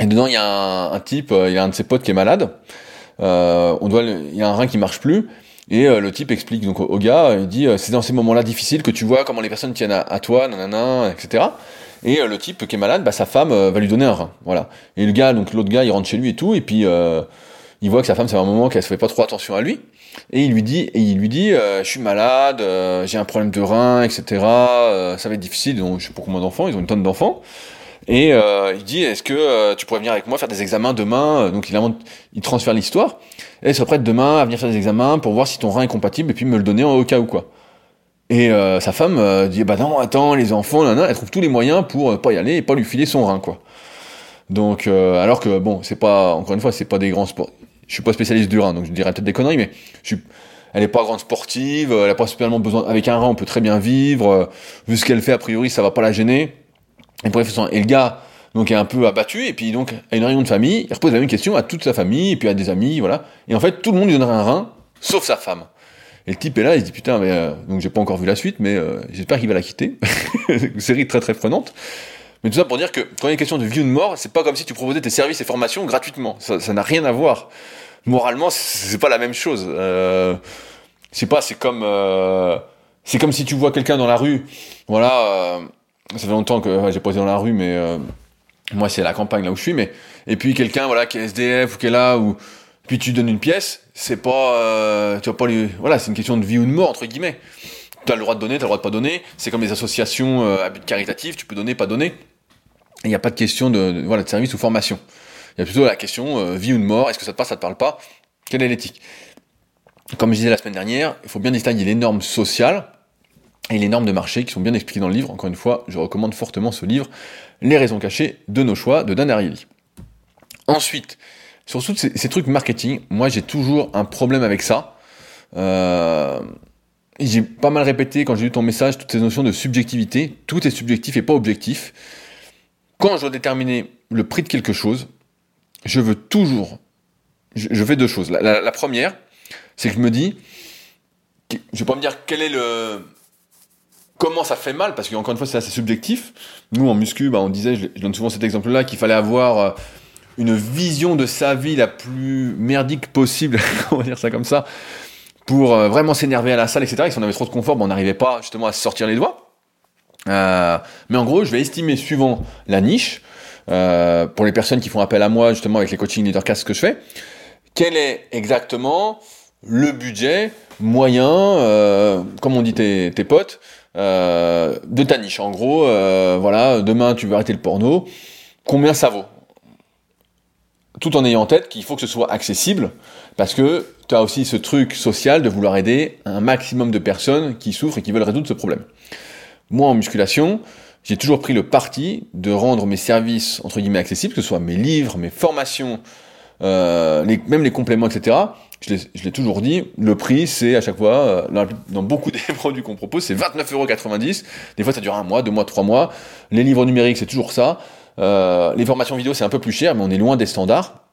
Et dedans, il y a un, type, il y a un de ses potes qui est malade. on doit, il y a un rein qui marche plus. Et le type explique donc au, gars, il dit, c'est dans ces moments-là difficiles que tu vois comment les personnes tiennent à, à toi, nanana, etc. Et euh, le type qui est malade, bah, sa femme euh, va lui donner un rein. Voilà. Et le gars, donc l'autre gars, il rentre chez lui et tout, et puis euh, il voit que sa femme, c'est un moment qu'elle se fait pas trop attention à lui. Et il lui dit, et il lui dit, je suis malade, j'ai un problème de rein, etc. ça va être difficile. Donc, je sais pas combien d'enfants, ils ont une tonne d'enfants. Et il dit, est-ce que tu pourrais venir avec moi faire des examens demain Donc il, il transfère l'histoire. Et il se prête demain à venir faire des examens pour voir si ton rein est compatible et puis me le donner au cas où quoi. Et euh, sa femme euh, dit bah non attends les enfants là, elle trouve tous les moyens pour euh, pas y aller et pas lui filer son rein quoi. Donc alors que bon c'est pas encore une fois c'est pas des grands sports. Je suis pas spécialiste du rein donc je dirais peut-être des conneries mais elle est pas grande sportive, elle a pas spécialement besoin avec un rein on peut très bien vivre vu ce qu'elle fait a priori ça va pas la gêner. Et bref et le gars donc est un peu abattu et puis donc à une réunion de famille il repose la même question à toute sa famille et puis à des amis voilà et en fait tout le monde lui donnerait un rein sauf sa femme. Et le type est là, il se dit putain, mais euh, donc j'ai pas encore vu la suite, mais euh, j'espère qu'il va la quitter. Une série très très prenante. Mais tout ça pour dire que quand il une question de vie ou de mort, c'est pas comme si tu proposais tes services et formations gratuitement. Ça n'a rien à voir. moralement, c'est pas la même chose. Euh, sais pas, c'est comme euh, c'est comme si tu vois quelqu'un dans la rue. Voilà, euh, ça fait longtemps que j'ai pas été dans la rue, mais euh, moi c'est la campagne là où je suis. Mais et puis quelqu'un voilà qui est SDF ou qui est là ou puis tu donnes une pièce, c'est pas euh, tu vas pas lui voilà, c'est une question de vie ou de mort entre guillemets. Tu as le droit de donner, tu as le droit de pas donner. C'est comme les associations euh, caritatif, tu peux donner, pas donner. Il n'y a pas de question de, de, service ou formation. Il y a plutôt la question euh, vie ou de mort. Est-ce que ça te parle, ça te parle pas? Quelle est l'éthique? Comme je disais la semaine dernière, il faut bien distinguer les normes sociales et les normes de marché qui sont bien expliquées dans le livre. Encore une fois, je recommande fortement ce livre, Les raisons cachées de nos choix de Dan Ariely. Ensuite, sur tous ces, ces, trucs marketing, moi j'ai toujours un problème avec ça. Euh, j'ai pas mal répété quand j'ai lu ton message toutes ces notions de subjectivité. Tout est subjectif et pas objectif. Quand je dois déterminer le prix de quelque chose, je veux toujours. Je, fais deux choses. La première, c'est que je me dis, je vais pas me dire quel est le comment ça fait mal, parce qu'encore une fois, c'est assez subjectif. Nous, en muscu, bah, on disait, je, donne souvent cet exemple-là, qu'il fallait avoir euh, une vision de sa vie la plus merdique possible, on va dire ça comme ça, pour euh, vraiment s'énerver à la salle, etc. Et si on avait trop de confort, bah, on n'arrivait pas justement à se sortir les doigts. Euh, mais en gros, je vais estimer suivant la niche, euh, pour les personnes qui font appel à moi justement avec les coachings leadercast que je fais, quel est exactement le budget moyen, euh, comme on dit tes, tes potes, euh, de ta niche? En gros, euh, voilà, demain tu veux arrêter le porno, combien ça vaut? Tout en ayant en tête qu'il faut que ce soit accessible, parce que tu as aussi ce truc social de vouloir aider un maximum de personnes qui souffrent et qui veulent résoudre ce problème. Moi, en musculation, j'ai toujours pris le parti de rendre mes services, entre guillemets, accessibles, que ce soit mes livres, mes formations, euh, les, même les compléments, etc. Je l'ai toujours dit, le prix, c'est à chaque fois, euh, dans beaucoup des produits qu'on propose, c'est 29,90€. Des fois, ça dure un mois, deux mois, trois mois. Les livres numériques, c'est toujours ça. Euh, les formations vidéo, c'est un peu plus cher, mais on est loin des standards.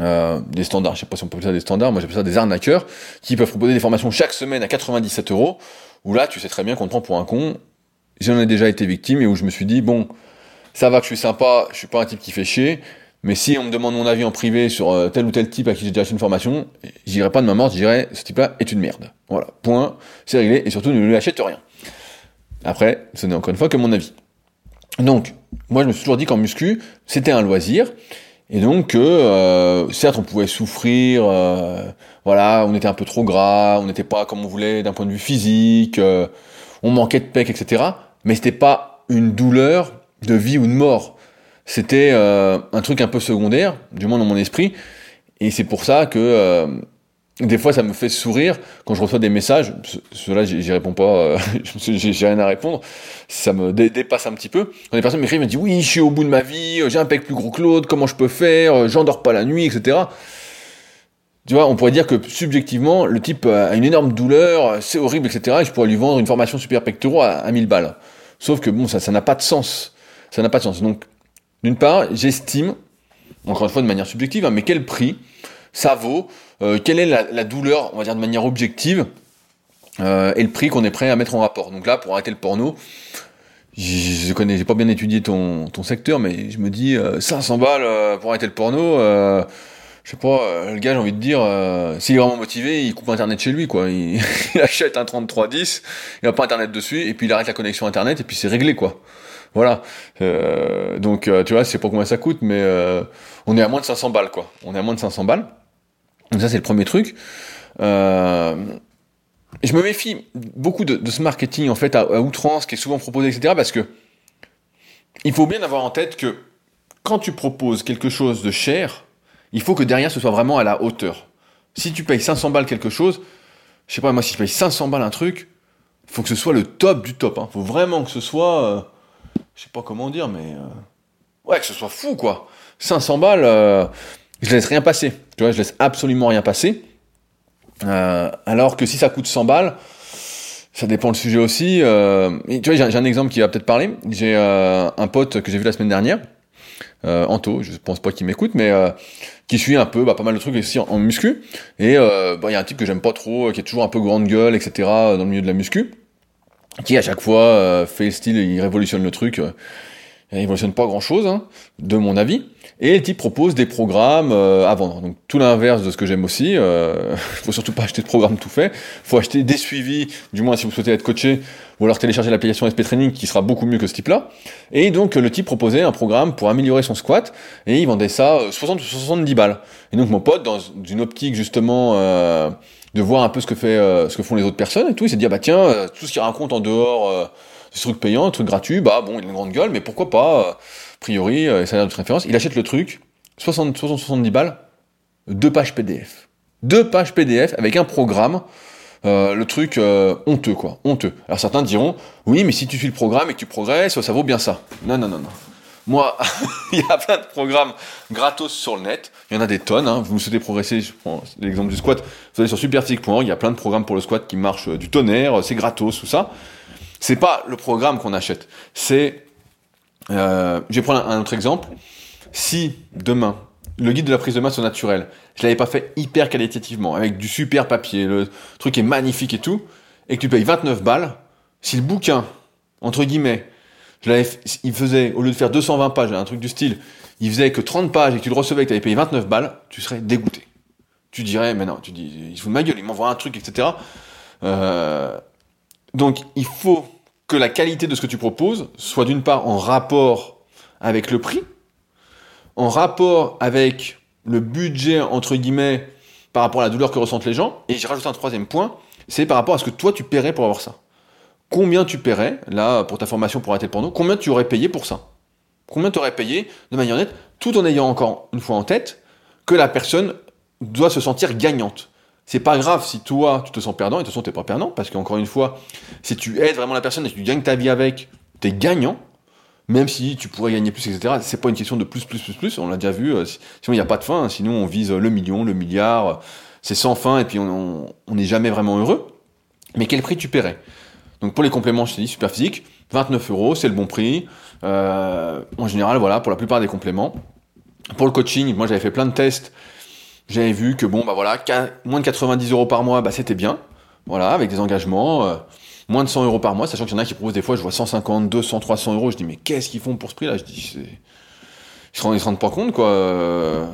Euh, des standards, je sais pas si on peut appeler ça des standards, moi j'appelle ça des arnaqueurs, qui peuvent proposer des formations chaque semaine à 97 euros, où là, tu sais très bien qu'on te prend pour un con, j'en ai déjà été victime et où je me suis dit bon, ça va que je suis sympa, je suis pas un type qui fait chier, mais si on me demande mon avis en privé sur euh, tel ou tel type à qui j'ai déjà fait une formation, j'irai pas de ma mort, je dirais ce type-là est une merde. Voilà, point, c'est réglé et surtout ne lui achète rien. Après, ce n'est encore une fois que mon avis. Donc, moi je me suis toujours dit qu'en muscu, c'était un loisir. Et donc, euh, certes, on pouvait souffrir, euh, voilà, on était un peu trop gras, on n'était pas comme on voulait d'un point de vue physique, euh, on manquait de pec, etc mais c'était pas une douleur de vie ou de mort. C'était euh, un truc un peu secondaire, du moins dans mon esprit, et c'est pour ça que des fois ça me fait sourire quand je reçois des messages. Cela j'y réponds pas, euh, j'ai rien à répondre. Ça me dé dépasse un petit peu. Quand des personnes m'écrivent, me disent oui, je suis au bout de ma vie, j'ai un pec plus gros que l'autre, comment je peux faire, j'endors pas la nuit, etc. Tu vois, on pourrait dire que subjectivement, le type a une énorme douleur, c'est horrible, etc. Et je pourrais lui vendre une formation super pectoraux à, à 1000 balles. Sauf que bon, ça, ça n'a pas de sens. Ça n'a pas de sens. Donc, d'une part, j'estime, encore une fois de manière subjective, hein, mais quel prix ça vaut, euh, quelle est la, la, douleur, on va dire de manière objective, euh, et le prix qu'on est prêt à mettre en rapport? Donc là, pour arrêter le porno, je connais, j'ai pas bien étudié ton, ton secteur, mais je me dis euh, 500 balles euh, pour arrêter le porno. Euh, je sais pas, le gars, j'ai envie de dire, s'il est vraiment motivé, il coupe internet chez lui, quoi. Il, il achète un 3310, il a pas internet dessus, et puis il arrête la connexion internet, et puis c'est réglé, quoi. Voilà. Euh, donc, euh, tu vois, sais pas combien ça coûte, mais euh, on est à moins de 500 balles, quoi. On est à moins de 500 balles. Donc ça, c'est le premier truc. je me méfie beaucoup de, ce marketing, en fait, à, outrance, qui est souvent proposé, etc., parce que il faut bien avoir en tête que quand tu proposes quelque chose de cher, il faut que derrière, ce soit vraiment à la hauteur. Si tu payes 500 balles quelque chose, je sais pas, moi, si je paye 500 balles un truc, il faut que ce soit le top du top. Il hein. faut vraiment que ce soit je sais pas comment dire, mais euh, ouais, que ce soit fou, quoi. 500 balles, euh, je laisse rien passer. Tu vois, je laisse absolument rien passer. Euh, alors que si ça coûte 100 balles, ça dépend le sujet aussi. Euh, tu vois, j'ai un exemple qui va peut-être parler. J'ai euh, un pote que j'ai vu la semaine dernière, Anto, je pense pas qu'il m'écoute, mais qui suit un peu bah, pas mal de trucs ici en, muscu. Et il bah, y a un type que j'aime pas trop, qui est toujours un peu grande gueule, etc. dans le milieu de la muscu qui à chaque fois euh, fait le style, il révolutionne le truc. Euh, il révolutionne pas grand chose, hein, de mon avis. Et le type propose des programmes euh, à vendre. Donc tout l'inverse de ce que j'aime aussi. Il euh, faut surtout pas acheter de programme tout fait. faut acheter des suivis, du moins si vous souhaitez être coaché, ou alors télécharger l'application SP Training qui sera beaucoup mieux que ce type-là. Et donc le type proposait un programme pour améliorer son squat et il vendait ça 60 ou 70 balles. Et donc mon pote, dans une optique justement euh, de voir un peu ce que fait, ce que font les autres personnes et tout, il s'est dit ah bah tiens tout ce qu'il raconte en dehors ce truc payant, un truc gratuit, bah bon, il a une grande gueule, mais pourquoi pas, euh, a priori, euh, ça a l'air de référence. Il achète le truc, 60, 60, 70 balles, deux pages PDF. Deux pages PDF avec un programme, euh, le truc honteux, quoi, honteux. Alors certains diront, oui, mais si tu suis le programme et que tu progresses, ça vaut bien ça. Non, non, non, non. Moi, il y a plein de programmes gratos sur le net. Il y en a des tonnes. Hein. Vous souhaitez progresser, je prends l'exemple du squat. Vous allez sur superphysique.org, il y a plein de programmes pour le squat qui marchent du tonnerre, c'est gratos, tout ça. C'est pas le programme qu'on achète. C'est, euh, je vais prendre un, autre exemple. Si demain le guide de la prise de masse au naturel, je l'avais pas fait hyper qualitativement, avec du super papier, le truc est magnifique et tout, et que tu payes 29 balles, si le bouquin, entre guillemets, je l'avais, il faisait, au lieu de faire 220 pages, un truc du style, il faisait que 30 pages et que tu le recevais et que tu avais payé 29 balles, tu serais dégoûté. Tu dirais, mais non, tu dis, il fout de ma gueule, il m'envoie un truc, etc. Euh, donc il faut que la qualité de ce que tu proposes soit d'une part en rapport avec le prix, en rapport avec le budget, entre guillemets, par rapport à la douleur que ressentent les gens, et j'ai rajouté un troisième point, c'est par rapport à ce que toi tu paierais pour avoir ça. Combien tu paierais, là, pour ta formation pour arrêter le porno, combien tu aurais payé pour ça? Combien tu aurais payé de manière nette, tout en ayant encore une fois en tête que la personne doit se sentir gagnante? C'est pas grave si toi, tu te sens perdant, et de toute façon, t'es pas perdant, parce qu'encore une fois, si tu aides vraiment la personne et que tu gagnes ta vie avec, t'es gagnant, même si tu pourrais gagner plus, etc. C'est pas une question de plus, plus, plus, plus, on l'a déjà vu, euh, sinon il n'y a pas de fin, sinon on vise le million, le milliard, c'est sans fin, et puis on n'est jamais vraiment heureux. Mais quel prix tu paierais? Donc pour les compléments, je t'ai dit, super physique, 29 euros, c'est le bon prix. Euh, en général, voilà, pour la plupart des compléments. Pour le coaching, moi j'avais fait plein de tests, j'avais vu que bon, bah voilà, moins de 90 euros par mois, bah c'était bien. Voilà, avec des engagements. Euh, moins de 100 euros par mois, sachant qu'il y en a qui proposent des fois, je vois 150, 200, 300 euros. Je dis, mais qu'est-ce qu'ils font pour ce prix-là? Je dis, c'est. Ils se, rendent, se rendent pas compte, quoi.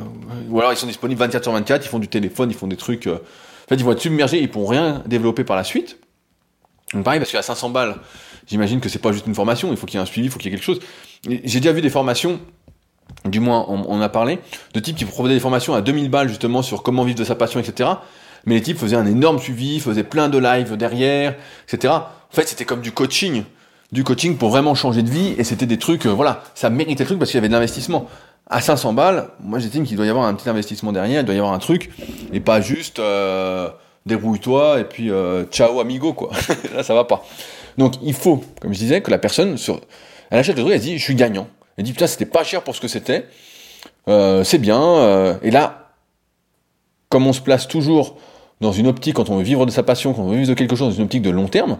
Ou alors ils sont disponibles 24 sur 24, ils font du téléphone, ils font des trucs. Euh, en fait, ils vont être submergés, ils pourront rien développer par la suite. Donc pareil, parce qu'à 500 balles, j'imagine que c'est pas juste une formation, il faut qu'il y ait un suivi, il faut qu'il y ait quelque chose. J'ai déjà vu des formations du moins on, a parlé, de types qui proposaient des formations à 2000 balles justement sur comment vivre de sa passion, etc. Mais les types faisaient un énorme suivi, faisaient plein de lives derrière, etc. En fait, c'était comme du coaching, du coaching pour vraiment changer de vie, et c'était des trucs, euh, voilà, ça méritait le truc parce qu'il y avait de l'investissement. À 500 balles, moi j'estime qu'il doit y avoir un petit investissement derrière, il doit y avoir un truc, et pas juste euh, débrouille-toi et puis euh, ciao amigo quoi. Là ça va pas. Donc il faut, comme je disais, que la personne elle achète le truc, elle dit je suis gagnant. Elle dit putain c'était pas cher pour ce que c'était, euh, c'est bien. Euh, et là, comme on se place toujours dans une optique quand on veut vivre de sa passion, quand on veut vivre de quelque chose dans une optique de long terme,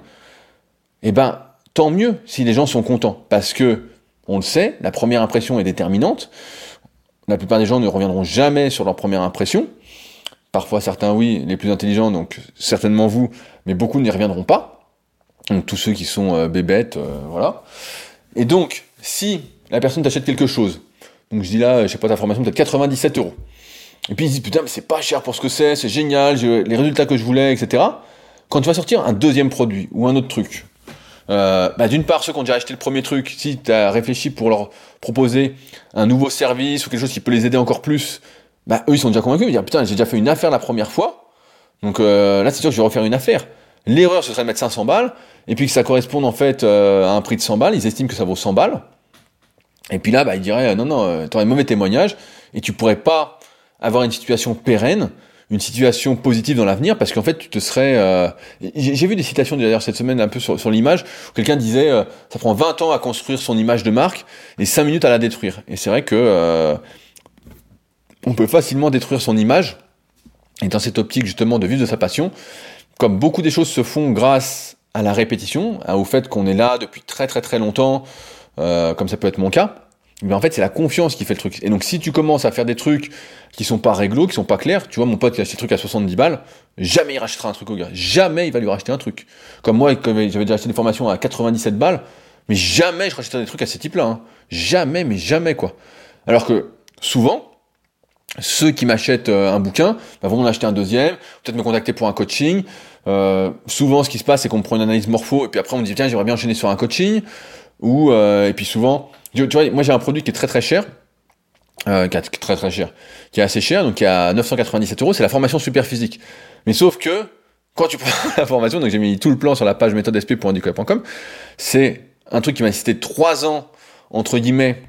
eh ben tant mieux si les gens sont contents, parce que on le sait, la première impression est déterminante. La plupart des gens ne reviendront jamais sur leur première impression. Parfois certains oui, les plus intelligents, donc certainement vous, mais beaucoup n'y reviendront pas. Donc tous ceux qui sont euh, bébêtes, voilà. Et donc, si la personne t'achète quelque chose. Donc je dis là, je sais pas, ta formation peut-être 97 euros. Et puis ils disent putain, mais c'est pas cher pour ce que c'est, c'est génial, les résultats que je voulais, etc. Quand tu vas sortir un deuxième produit ou un autre truc, euh, bah d'une part, ceux qui ont déjà acheté le premier truc, si tu as réfléchi pour leur proposer un nouveau service ou quelque chose qui peut les aider encore plus, bah eux ils sont déjà convaincus, ils disent putain, j'ai déjà fait une affaire la première fois, donc euh, là c'est sûr que je vais refaire une affaire. L'erreur ce serait de mettre 500 balles, et puis que ça corresponde en fait euh, à un prix de 100 balles, ils estiment que ça vaut 100 balles. Et puis là, bah, il dirait, euh, non, non, euh, tu aurais un mauvais témoignage et tu pourrais pas avoir une situation pérenne, une situation positive dans l'avenir, parce qu'en fait, tu te serais... Euh, j'ai vu des citations d'ailleurs cette semaine un peu sur, sur l'image, où quelqu'un disait, ça prend 20 ans à construire son image de marque et 5 minutes à la détruire. Et c'est vrai que on peut facilement détruire son image, et dans cette optique justement de vivre de sa passion, comme beaucoup des choses se font grâce à la répétition, hein, au fait qu'on est là depuis très très très longtemps, euh, comme ça peut être mon cas, mais en fait c'est la confiance qui fait le truc. Et donc si tu commences à faire des trucs qui sont pas réglo, qui sont pas clairs, tu vois mon pote qui a acheté des trucs à 70 balles, jamais il rachètera un truc au gars, jamais il va lui racheter un truc. Comme moi, j'avais déjà acheté des formations à 97 balles, Mais jamais je rachèterai des trucs à ces types-là. Hein. Jamais, mais jamais, quoi. Alors que souvent, ceux qui m'achètent euh, un bouquin bah, vont en acheter un deuxième, peut-être me contacter pour un coaching. Euh, souvent, ce qui se passe, c'est qu'on prend une analyse morpho, et puis après, on me dit, tiens, j'aimerais bien enchaîner sur un coaching. Ou, euh, et puis souvent, tu vois, moi j'ai un produit qui est très très cher, euh, qui est très très cher, qui est assez cher, donc qui est à 997 euros, c'est la formation super physique. Mais sauf que, quand tu prends la formation, donc j'ai mis tout le plan sur la page méthodesp.handicap.com, c'est un truc qui m'a nécessité trois ans, entre guillemets,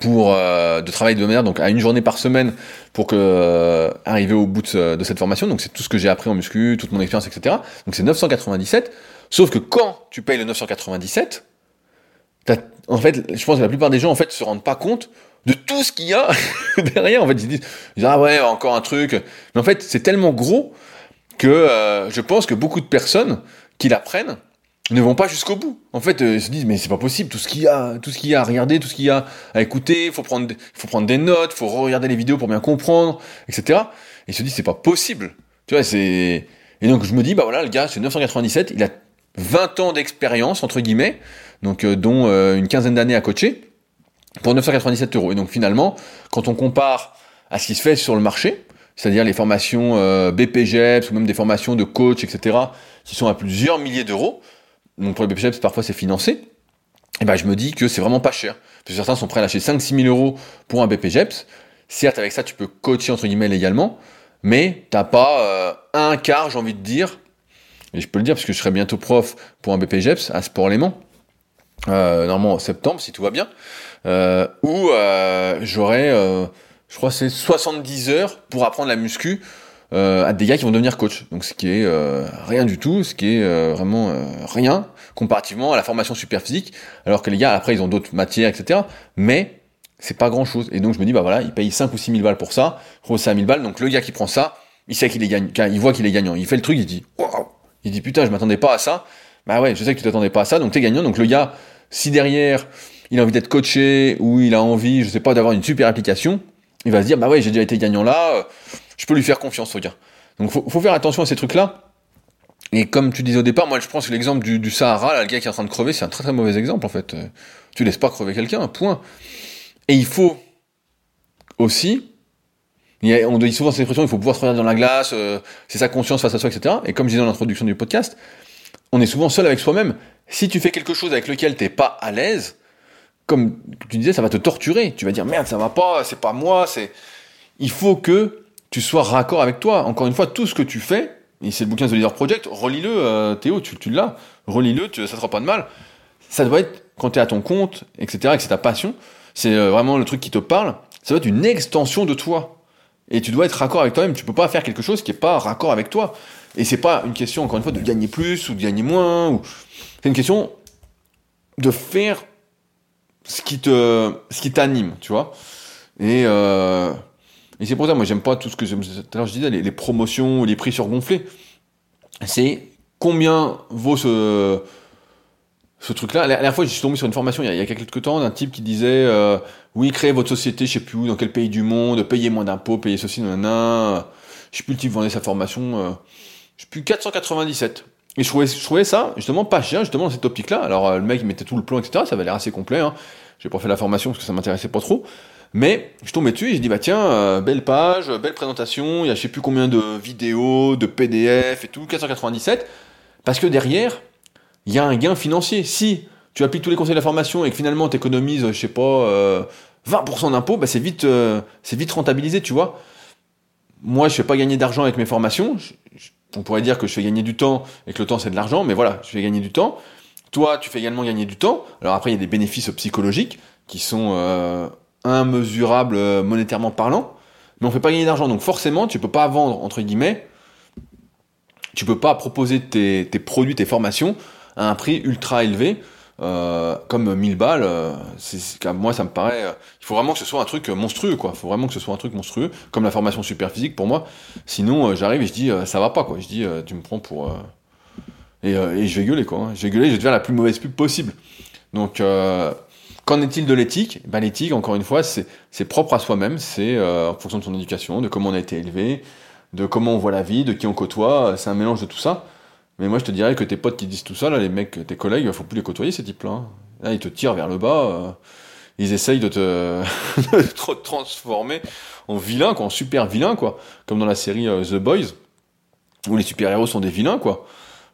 pour euh, de travailler de manière donc à une journée par semaine pour que euh, arriver au bout de, cette formation. Donc c'est tout ce que j'ai appris en muscu toute mon expérience etc donc c'est 997 sauf que quand tu payes le 997 en fait je pense que la plupart des gens en fait se rendent pas compte de tout ce qu'il y a derrière en fait ils disent, ah ouais encore un truc mais en fait c'est tellement gros que euh, je pense que beaucoup de personnes qui l'apprennent ne vont pas jusqu'au bout. En fait, euh, ils se disent mais c'est pas possible, tout ce qu'il y a, tout ce qu'il y a à regarder, tout ce qu'il y a à écouter, faut prendre, faut prendre des notes, faut regarder les vidéos pour bien comprendre, etc. Et ils se disent c'est pas possible. Tu vois, c'est et donc je me dis bah voilà le gars c'est 997, il a 20 ans d'expérience entre guillemets, donc euh, dont euh, une quinzaine d'années à coacher pour 997 euros. Et donc finalement, quand on compare à ce qui se fait sur le marché, c'est-à-dire les formations BPGEPS ou même des formations de coach, etc., qui sont à plusieurs milliers d'euros, donc pour les BPGEPS, parfois c'est financé, et ben je me dis que c'est vraiment pas cher. Parce que certains sont prêts à lâcher 5-6 000 euros pour un BPGEPS. Certes, avec ça, tu peux coacher entre guillemets légalement, mais t'as pas euh, un quart, j'ai envie de dire, et je peux le dire parce que je serai bientôt prof pour un BPGEPS à Sport Léman, euh, normalement en septembre si tout va bien, euh, où euh, j'aurai, je crois c'est 70 heures pour apprendre la muscu euh, à des gars qui vont devenir coach. Donc ce qui est euh, rien du tout, ce qui est euh, vraiment rien comparativement à la formation super physique, alors que les gars après ils ont d'autres matières, etc. Mais c'est pas grand chose. Et donc je me dis bah voilà, il paye 5 ou 6 000 balles pour ça, gros c'est à 1000 balles, donc le gars qui prend ça, il sait qu'il est gagnant, il voit qu'il est gagnant, il fait le truc, il dit waouh, il dit putain je m'attendais pas à ça, bah ouais je sais que tu t'attendais pas à ça, donc t'es gagnant, donc le gars si derrière il a envie d'être coaché ou il a envie, je sais pas, d'avoir une super application, il va se dire bah ouais j'ai déjà été gagnant là je peux lui faire confiance au gars. Donc faut, faut faire attention à ces trucs-là. Et comme tu disais au départ, moi je pense que l'exemple du, Sahara, là, le gars qui est en train de crever, c'est un très très mauvais exemple en fait. Euh, tu laisses pas crever quelqu'un, point. Et il faut aussi, on dit souvent cette expression, il faut pouvoir se regarder dans la glace, euh, c'est sa conscience face à soi, etc. Et comme je disais dans l'introduction du podcast, on est souvent seul avec soi-même. Si tu fais quelque chose avec lequel t'es pas à l'aise, comme tu disais, ça va te torturer. Tu vas dire merde, ça va pas, c'est pas moi, c'est. Il faut que tu sois raccord avec toi. Encore une fois, tout ce que tu fais, et c'est le bouquin The Leader Project, relis-le, euh, Théo, tu, l'as, relis-le, ça te fera pas de mal. Ça doit être, quand tu es à ton compte, etc., et que c'est ta passion, c'est euh, vraiment le truc qui te parle, ça doit être une extension de toi. Et tu dois être raccord avec toi-même, tu peux pas faire quelque chose qui est pas raccord avec toi. Et c'est pas une question, encore une fois, de gagner plus ou de gagner moins, c'est une question de faire ce qui te, ce qui t'anime, tu vois. Et, euh, c'est pour ça, moi, j'aime pas tout ce que tout à l'heure je disais, les, les, promotions, les prix surgonflés. C'est combien vaut ce, ce truc-là. La dernière fois, je suis tombé sur une formation il y a, quelques temps d'un type qui disait euh, oui, créez votre société, je sais plus où, dans quel pays du monde, payez moins d'impôts, payez ceci, nanana. Je sais plus le type vendait sa formation. Euh, je sais plus 497. Et je trouvais, je trouvais ça justement pas cher, justement dans cette optique-là. Alors euh, le mec il mettait tout le plan, etc. Ça avait l'air assez complet. Hein. J'ai pas fait la formation parce que ça m'intéressait pas trop. Mais je tombais dessus et je dis bah tiens, euh, belle page, belle présentation, il y a je sais plus combien de vidéos, de PDF et tout, 497, parce que derrière, il y a un gain financier. Si tu appliques tous les conseils de la formation et que finalement tu économises, je sais pas, euh, 20% d'impôts, bah c'est vite, euh, c'est vite rentabilisé, tu vois. Moi, je fais pas gagner d'argent avec mes formations. on pourrait dire que je fais gagner du temps et que le temps c'est de l'argent, mais voilà, je fais gagner du temps. Toi, tu fais également gagner du temps. Alors après, il y a des bénéfices psychologiques qui sont euh, immesurable euh, monétairement parlant, mais on fait pas gagner d'argent. Donc forcément, tu peux pas vendre, entre guillemets, tu peux pas proposer tes, produits, tes formations à un prix ultra élevé, euh, comme 1000 balles. Euh, c'est, moi, ça me paraît. il faut vraiment que ce soit un truc monstrueux, quoi. Il faut vraiment que ce soit un truc monstrueux, comme la formation super physique pour moi. Sinon, j'arrive et je dis, ça va pas, quoi. Je dis, tu me prends pour. Et, je vais gueuler, quoi. Hein. Je vais gueuler, je vais faire la plus mauvaise pub possible. Donc, Qu'en est-il de l'éthique? Ben, L'éthique, encore une fois, c'est propre à soi-même, c'est euh, en fonction de son éducation, de comment on a été élevé, de comment on voit la vie, de qui on côtoie, c'est un mélange de tout ça. Mais moi, je te dirais que tes potes qui disent tout ça, là, les mecs, tes collègues, il faut plus les côtoyer, ces types-là. hein. Là, ils te tirent vers le bas. euh, ils essayent de te, transformer en vilain, quoi, en super vilain, quoi. Comme dans la série euh, The Boys, où les super-héros sont des vilains, quoi.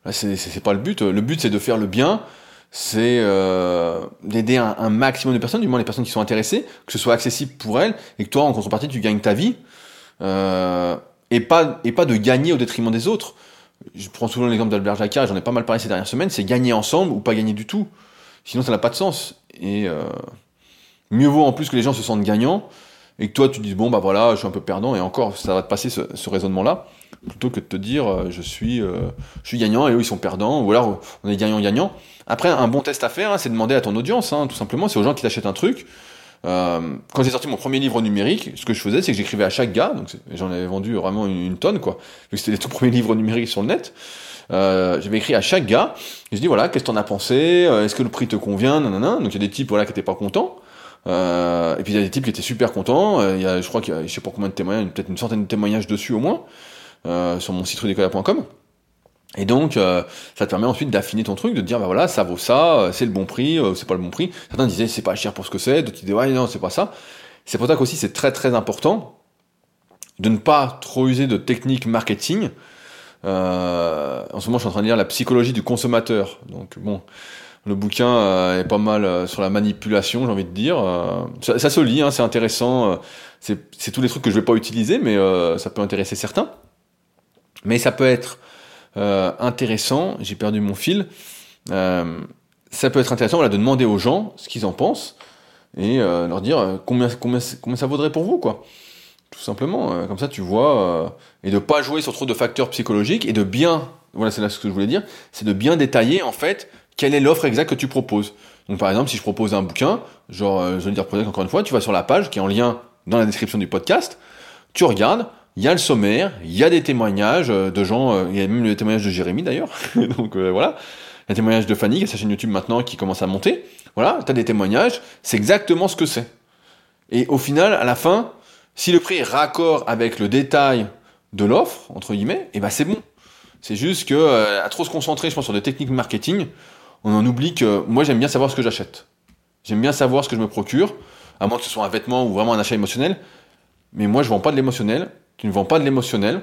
Là, c'est pas le but. Le but, c'est de faire le bien, c'est euh, d'aider un, un maximum de personnes, du moins les personnes qui sont intéressées, que ce soit accessible pour elles, et que toi, en contrepartie, tu gagnes ta vie, euh, et, pas, et pas de gagner au détriment des autres. Je prends souvent l'exemple d'Albert Jacquard, j'en ai pas mal parlé ces dernières semaines, c'est gagner ensemble ou pas gagner du tout. Sinon, ça n'a pas de sens. Et euh, mieux vaut en plus que les gens se sentent gagnants, et que toi, tu dises, bon, bah voilà, je suis un peu perdant, et encore, ça va te passer ce, raisonnement-là, plutôt que de te dire, euh, je, suis, euh, je suis gagnant, et eux, ils sont perdants, ou alors, on est gagnant-gagnant. Après, un bon test à faire, hein, c'est de demander à ton audience, hein, tout simplement, c'est aux gens qui t'achètent un truc. Euh, quand j'ai sorti mon premier livre numérique, ce que je faisais, c'est que j'écrivais à chaque gars, donc j'en avais vendu vraiment une, tonne, quoi, vu que c'était les tout premiers livres numériques sur le net. Euh, j'avais écrit à chaque gars, et je dis voilà, qu'est-ce que t'en as pensé, Euh, est-ce que le prix te convient, nanana. Donc il y a des types voilà qui étaient pas contents, euh, et puis il y a des types qui étaient super contents. Euh, il y a, je crois qu'il y a, je sais pas combien de témoignages, peut-être une centaine de témoignages dessus au moins, sur mon site rudicola.com. Et donc, euh, ça te permet ensuite d'affiner ton truc, de te dire, bah voilà, ça vaut ça, euh, c'est le bon prix, euh, c'est pas le bon prix. Certains disaient, c'est pas cher pour ce que c'est, d'autres disaient, ouais, non, c'est pas ça. C'est pour ça qu'aussi, c'est très très important de ne pas trop user de techniques marketing. Euh, en ce moment, je suis en train de lire La psychologie du consommateur. Donc, bon, le bouquin est pas mal sur la manipulation, j'ai envie de dire. Ça, se lit, hein, c'est intéressant. c'est tous les trucs que je vais pas utiliser, mais ça peut intéresser certains. Mais ça peut être euh, intéressant, j'ai perdu mon fil, euh, ça peut être intéressant voilà, de demander aux gens ce qu'ils en pensent et euh, leur dire euh, combien, combien, combien ça vaudrait pour vous, quoi. Tout simplement, euh, comme ça tu vois, euh, et de pas jouer sur trop de facteurs psychologiques et de bien, voilà c'est là ce que je voulais dire, c'est de bien détailler en fait quelle est l'offre exacte que tu proposes. Donc par exemple, si je propose un bouquin, genre je vais dire Project encore une fois, tu vas sur la page qui est en lien dans la description du podcast, tu regardes, il y a le sommaire, il y a des témoignages euh, de gens, euh, il y a même le témoignage de Jérémy d'ailleurs, donc euh, voilà, il y a le témoignage de Fanny qui a sa chaîne YouTube maintenant qui commence à monter, voilà, tu as des témoignages, c'est exactement ce que c'est. Et au final, à la fin, si le prix est raccord avec le détail de l'offre, entre guillemets, et ben c'est bon. C'est juste que euh, à trop se concentrer, je pense, sur des techniques marketing, on en oublie que moi j'aime bien savoir ce que j'achète. J'aime bien savoir ce que je me procure, à moins que ce soit un vêtement ou vraiment un achat émotionnel. Mais moi je vends pas de l'émotionnel, tu ne vends pas de l'émotionnel,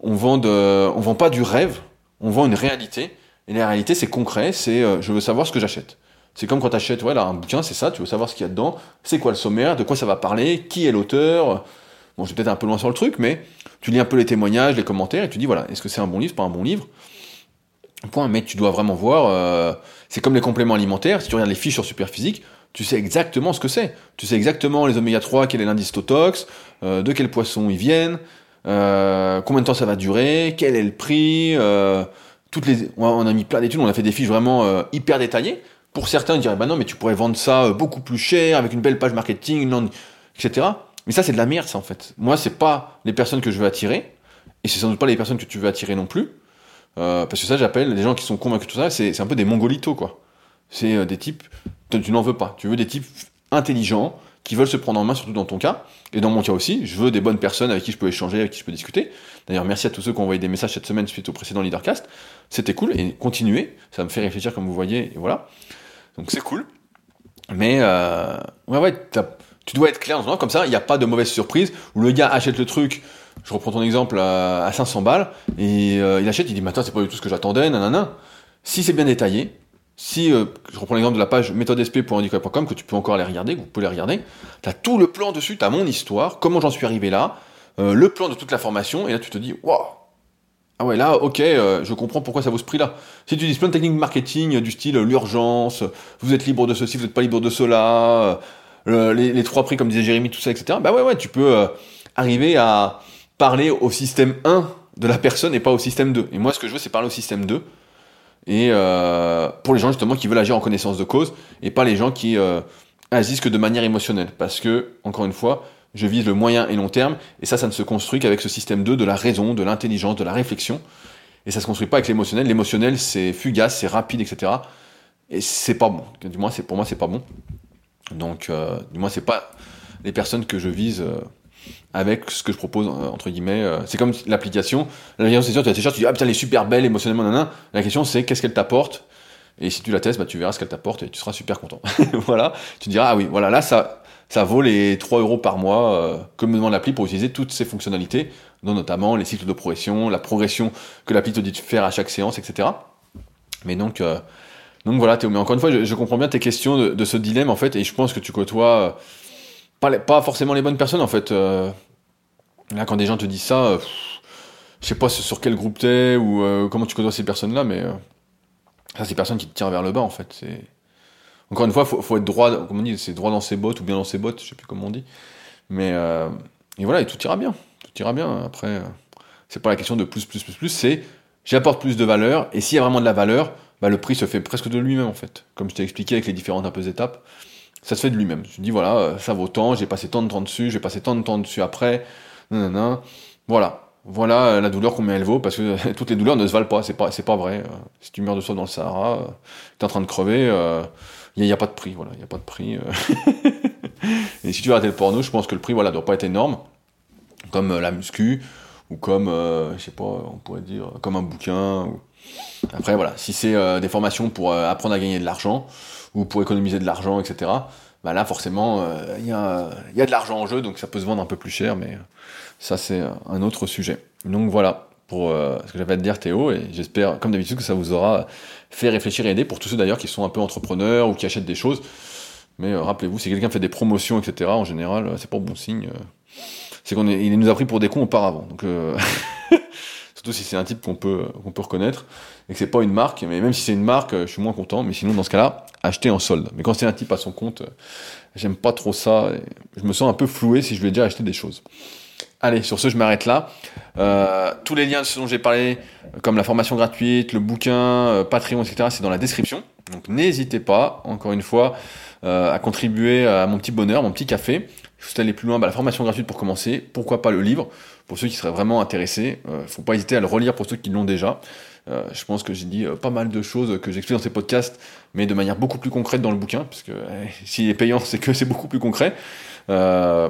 on vend on vend pas du rêve, on vend une réalité. Et la réalité c'est concret, c'est euh, je veux savoir ce que j'achète. C'est comme quand tu achètes voilà, un bouquin, c'est ça, tu veux savoir ce qu'il y a dedans, c'est quoi le sommaire, de quoi ça va parler, qui est l'auteur? Bon, je peut-être un peu loin sur le truc, mais tu lis un peu les témoignages, les commentaires, et tu dis voilà, est-ce que c'est un bon livre, pas un bon livre? Point, mais tu dois vraiment voir, euh, c'est comme les compléments alimentaires, si tu regardes les fiches sur Superphysique, tu sais exactement ce que c'est. Tu sais exactement les oméga 3, quel est l'indice Totox, euh, de quel poisson ils viennent, euh, combien de temps ça va durer, quel est le prix, euh, toutes les, on a- mis plein d'études, on a fait des fiches vraiment hyper détaillées. Pour certains, ils diraient, bah non, mais tu pourrais vendre ça beaucoup plus cher, avec une belle page marketing, etc. Mais ça, c'est de la merde, ça, en fait. Moi, c'est pas les personnes que je veux attirer, et c'est sans doute pas les personnes que tu veux attirer non plus. Parce que ça, j'appelle les gens qui sont convaincus de tout ça, c'est un peu des mongolitos, quoi. C'est euh, des types, tu, n'en veux pas. Tu veux des types intelligents, qui veulent se prendre en main, surtout dans ton cas. Et dans mon cas aussi, je veux des bonnes personnes avec qui je peux échanger, avec qui je peux discuter. D'ailleurs, merci à tous ceux qui ont envoyé des messages cette semaine suite au précédent Leadercast. C'était cool, et continuez. Ça me fait réfléchir, comme vous voyez, et voilà. Donc c'est cool. Mais, euh, ouais, ouais, tu dois être clair dans ton offre, comme ça, il n'y a pas de mauvaise surprise, où le gars achète le truc, je reprends ton exemple, à, à 500 balles, et euh, il achète, il dit, maintenant c'est pas du tout ce que j'attendais, nanana. Si c'est bien détaillé, si, euh, je reprends l'exemple de la page méthodesp.handicap.com, que tu peux encore aller regarder, vous pouvez les regarder, t'as tout le plan dessus, t'as mon histoire, comment j'en suis arrivé là, euh, le plan de toute la formation, et là tu te dis, waouh, ah ouais, là, ok, euh, je comprends pourquoi ça vaut ce prix-là. Si tu dis plein de techniques marketing du style l'urgence, vous êtes libre de ceci, vous n'êtes pas libre de cela, les, trois prix comme disait Jérémy, tout ça, etc. Bah ouais, ouais, tu peux arriver à parler au système 1 de la personne et pas au système 2. Et moi, ce que je veux, c'est parler au système 2. Et euh, pour les gens justement qui veulent agir en connaissance de cause et pas les gens qui euh, agissent que de manière émotionnelle. Parce que, encore une fois, je vise le moyen et long terme, et ça, ça ne se construit qu'avec ce système 2 de la raison, de l'intelligence, de la réflexion. Et ça se construit pas avec l'émotionnel. L'émotionnel, c'est fugace, c'est rapide, etc. Et c'est pas bon. Du moins, c'est pour moi, c'est pas bon. Donc, euh, du moins, c'est pas les personnes que je vise euh, avec ce que je propose, entre guillemets. c'est comme l'application. L'application, c'est sûr, tu la télécharges, tu dis, ah putain, elle est super belle émotionnellement, nanana. La question, c'est qu'est-ce qu'elle t'apporte? Et si tu la testes, bah, tu verras ce qu'elle t'apporte et tu seras super content. voilà, tu diras, ah oui, voilà, là, ça, ça vaut les 3 euros par mois euh, que me demande l'appli pour utiliser toutes ces fonctionnalités, dont notamment les cycles de progression, la progression que l'appli te dit de faire à chaque séance, etc. Mais donc, euh, donc voilà, Théo. Mais encore une fois, je, comprends bien tes questions de, ce dilemme, en fait, et je pense que tu côtoies euh, pas, forcément les bonnes personnes, en fait. là, quand des gens te disent ça, je sais pas sur quel groupe t'es ou comment tu côtoies ces personnes-là, mais ça, c'est personne qui te tire vers le bas, en fait. C'est... Encore une fois, faut, faut être droit, comme on dit, c'est droit dans ses bottes ou bien dans ses bottes, je sais plus comment on dit. Mais euh, et voilà, et tout ira bien. Tout ira bien. Après, euh, c'est pas la question de plus, plus, plus, plus, c'est j'apporte plus de valeur, et s'il y a vraiment de la valeur, bah, le prix se fait presque de lui-même, en fait. Comme je t'ai expliqué avec les différentes un peu étapes, ça se fait de lui-même. Je dis, voilà, euh, ça vaut tant, j'ai passé tant de temps dessus, j'ai passé tant de temps dessus après, non, Voilà. Voilà euh, la douleur combien elle vaut parce que toutes les douleurs ne se valent pas. C'est pas c'est pas vrai. Euh. si tu meurs de soif dans le Sahara euh, tu es en train de crever il n'y a, pas de prix voilà. Il a pas de prix et si tu veux arrêter le porno je pense que le prix voilà doit pas être énorme. Comme la muscu ou comme je sais pas on pourrait dire comme un bouquin après voilà si c'est des formations pour apprendre à gagner de l'argent ou pour économiser de l'argent etc bah là forcément il y a, y a de l'argent en jeu donc ça peut se vendre un peu plus cher mais ça, c'est un autre sujet. Donc voilà pour euh, ce que j'avais à te dire Théo, et j'espère, comme d'habitude, que ça vous aura fait réfléchir et aider pour tous ceux d'ailleurs qui sont un peu entrepreneurs ou qui achètent des choses. Mais euh, rappelez-vous, si quelqu'un fait des promotions, etc., en général, euh, c'est pas bon signe. C'est qu'on il nous a pris pour des cons auparavant. Donc, surtout si c'est un type qu'on peut, qu'on peut reconnaître et que c'est pas une marque. Mais même si c'est une marque, je suis moins content. Mais sinon, dans ce cas-là, acheter en solde. Mais quand c'est un type à son compte, j'aime pas trop ça. je me sens un peu floué si je vais déjà acheter des choses. Allez, sur ce, je m'arrête là. Euh, tous les liens de ce dont j'ai parlé, comme la formation gratuite, le bouquin, euh, Patreon, etc., c'est dans la description. Donc n'hésitez pas, encore une fois, euh, à contribuer à mon petit bonheur, mon petit café. Si vous allez plus loin, bah, la formation gratuite pour commencer, pourquoi pas le livre, pour ceux qui seraient vraiment intéressés. Euh, faut pas hésiter à le relire pour ceux qui l'ont déjà. Euh, je pense que j'ai dit pas mal de choses que j'explique dans ces podcasts, mais de manière beaucoup plus concrète dans le bouquin, puisque eh, s'il est payant, c'est que c'est beaucoup plus concret. Euh,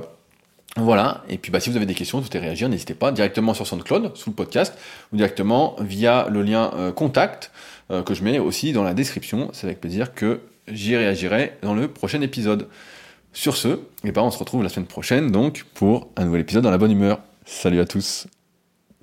voilà, et puis bah, si vous avez des questions, tout est réagir, n'hésitez pas directement sur SoundCloud, sous le podcast, ou directement via le lien euh, contact euh, que je mets aussi dans la description. C'est avec plaisir que j'y réagirai dans le prochain épisode. Sur ce, et eh ben, on se retrouve la semaine prochaine donc pour un nouvel épisode dans la bonne humeur. Salut à tous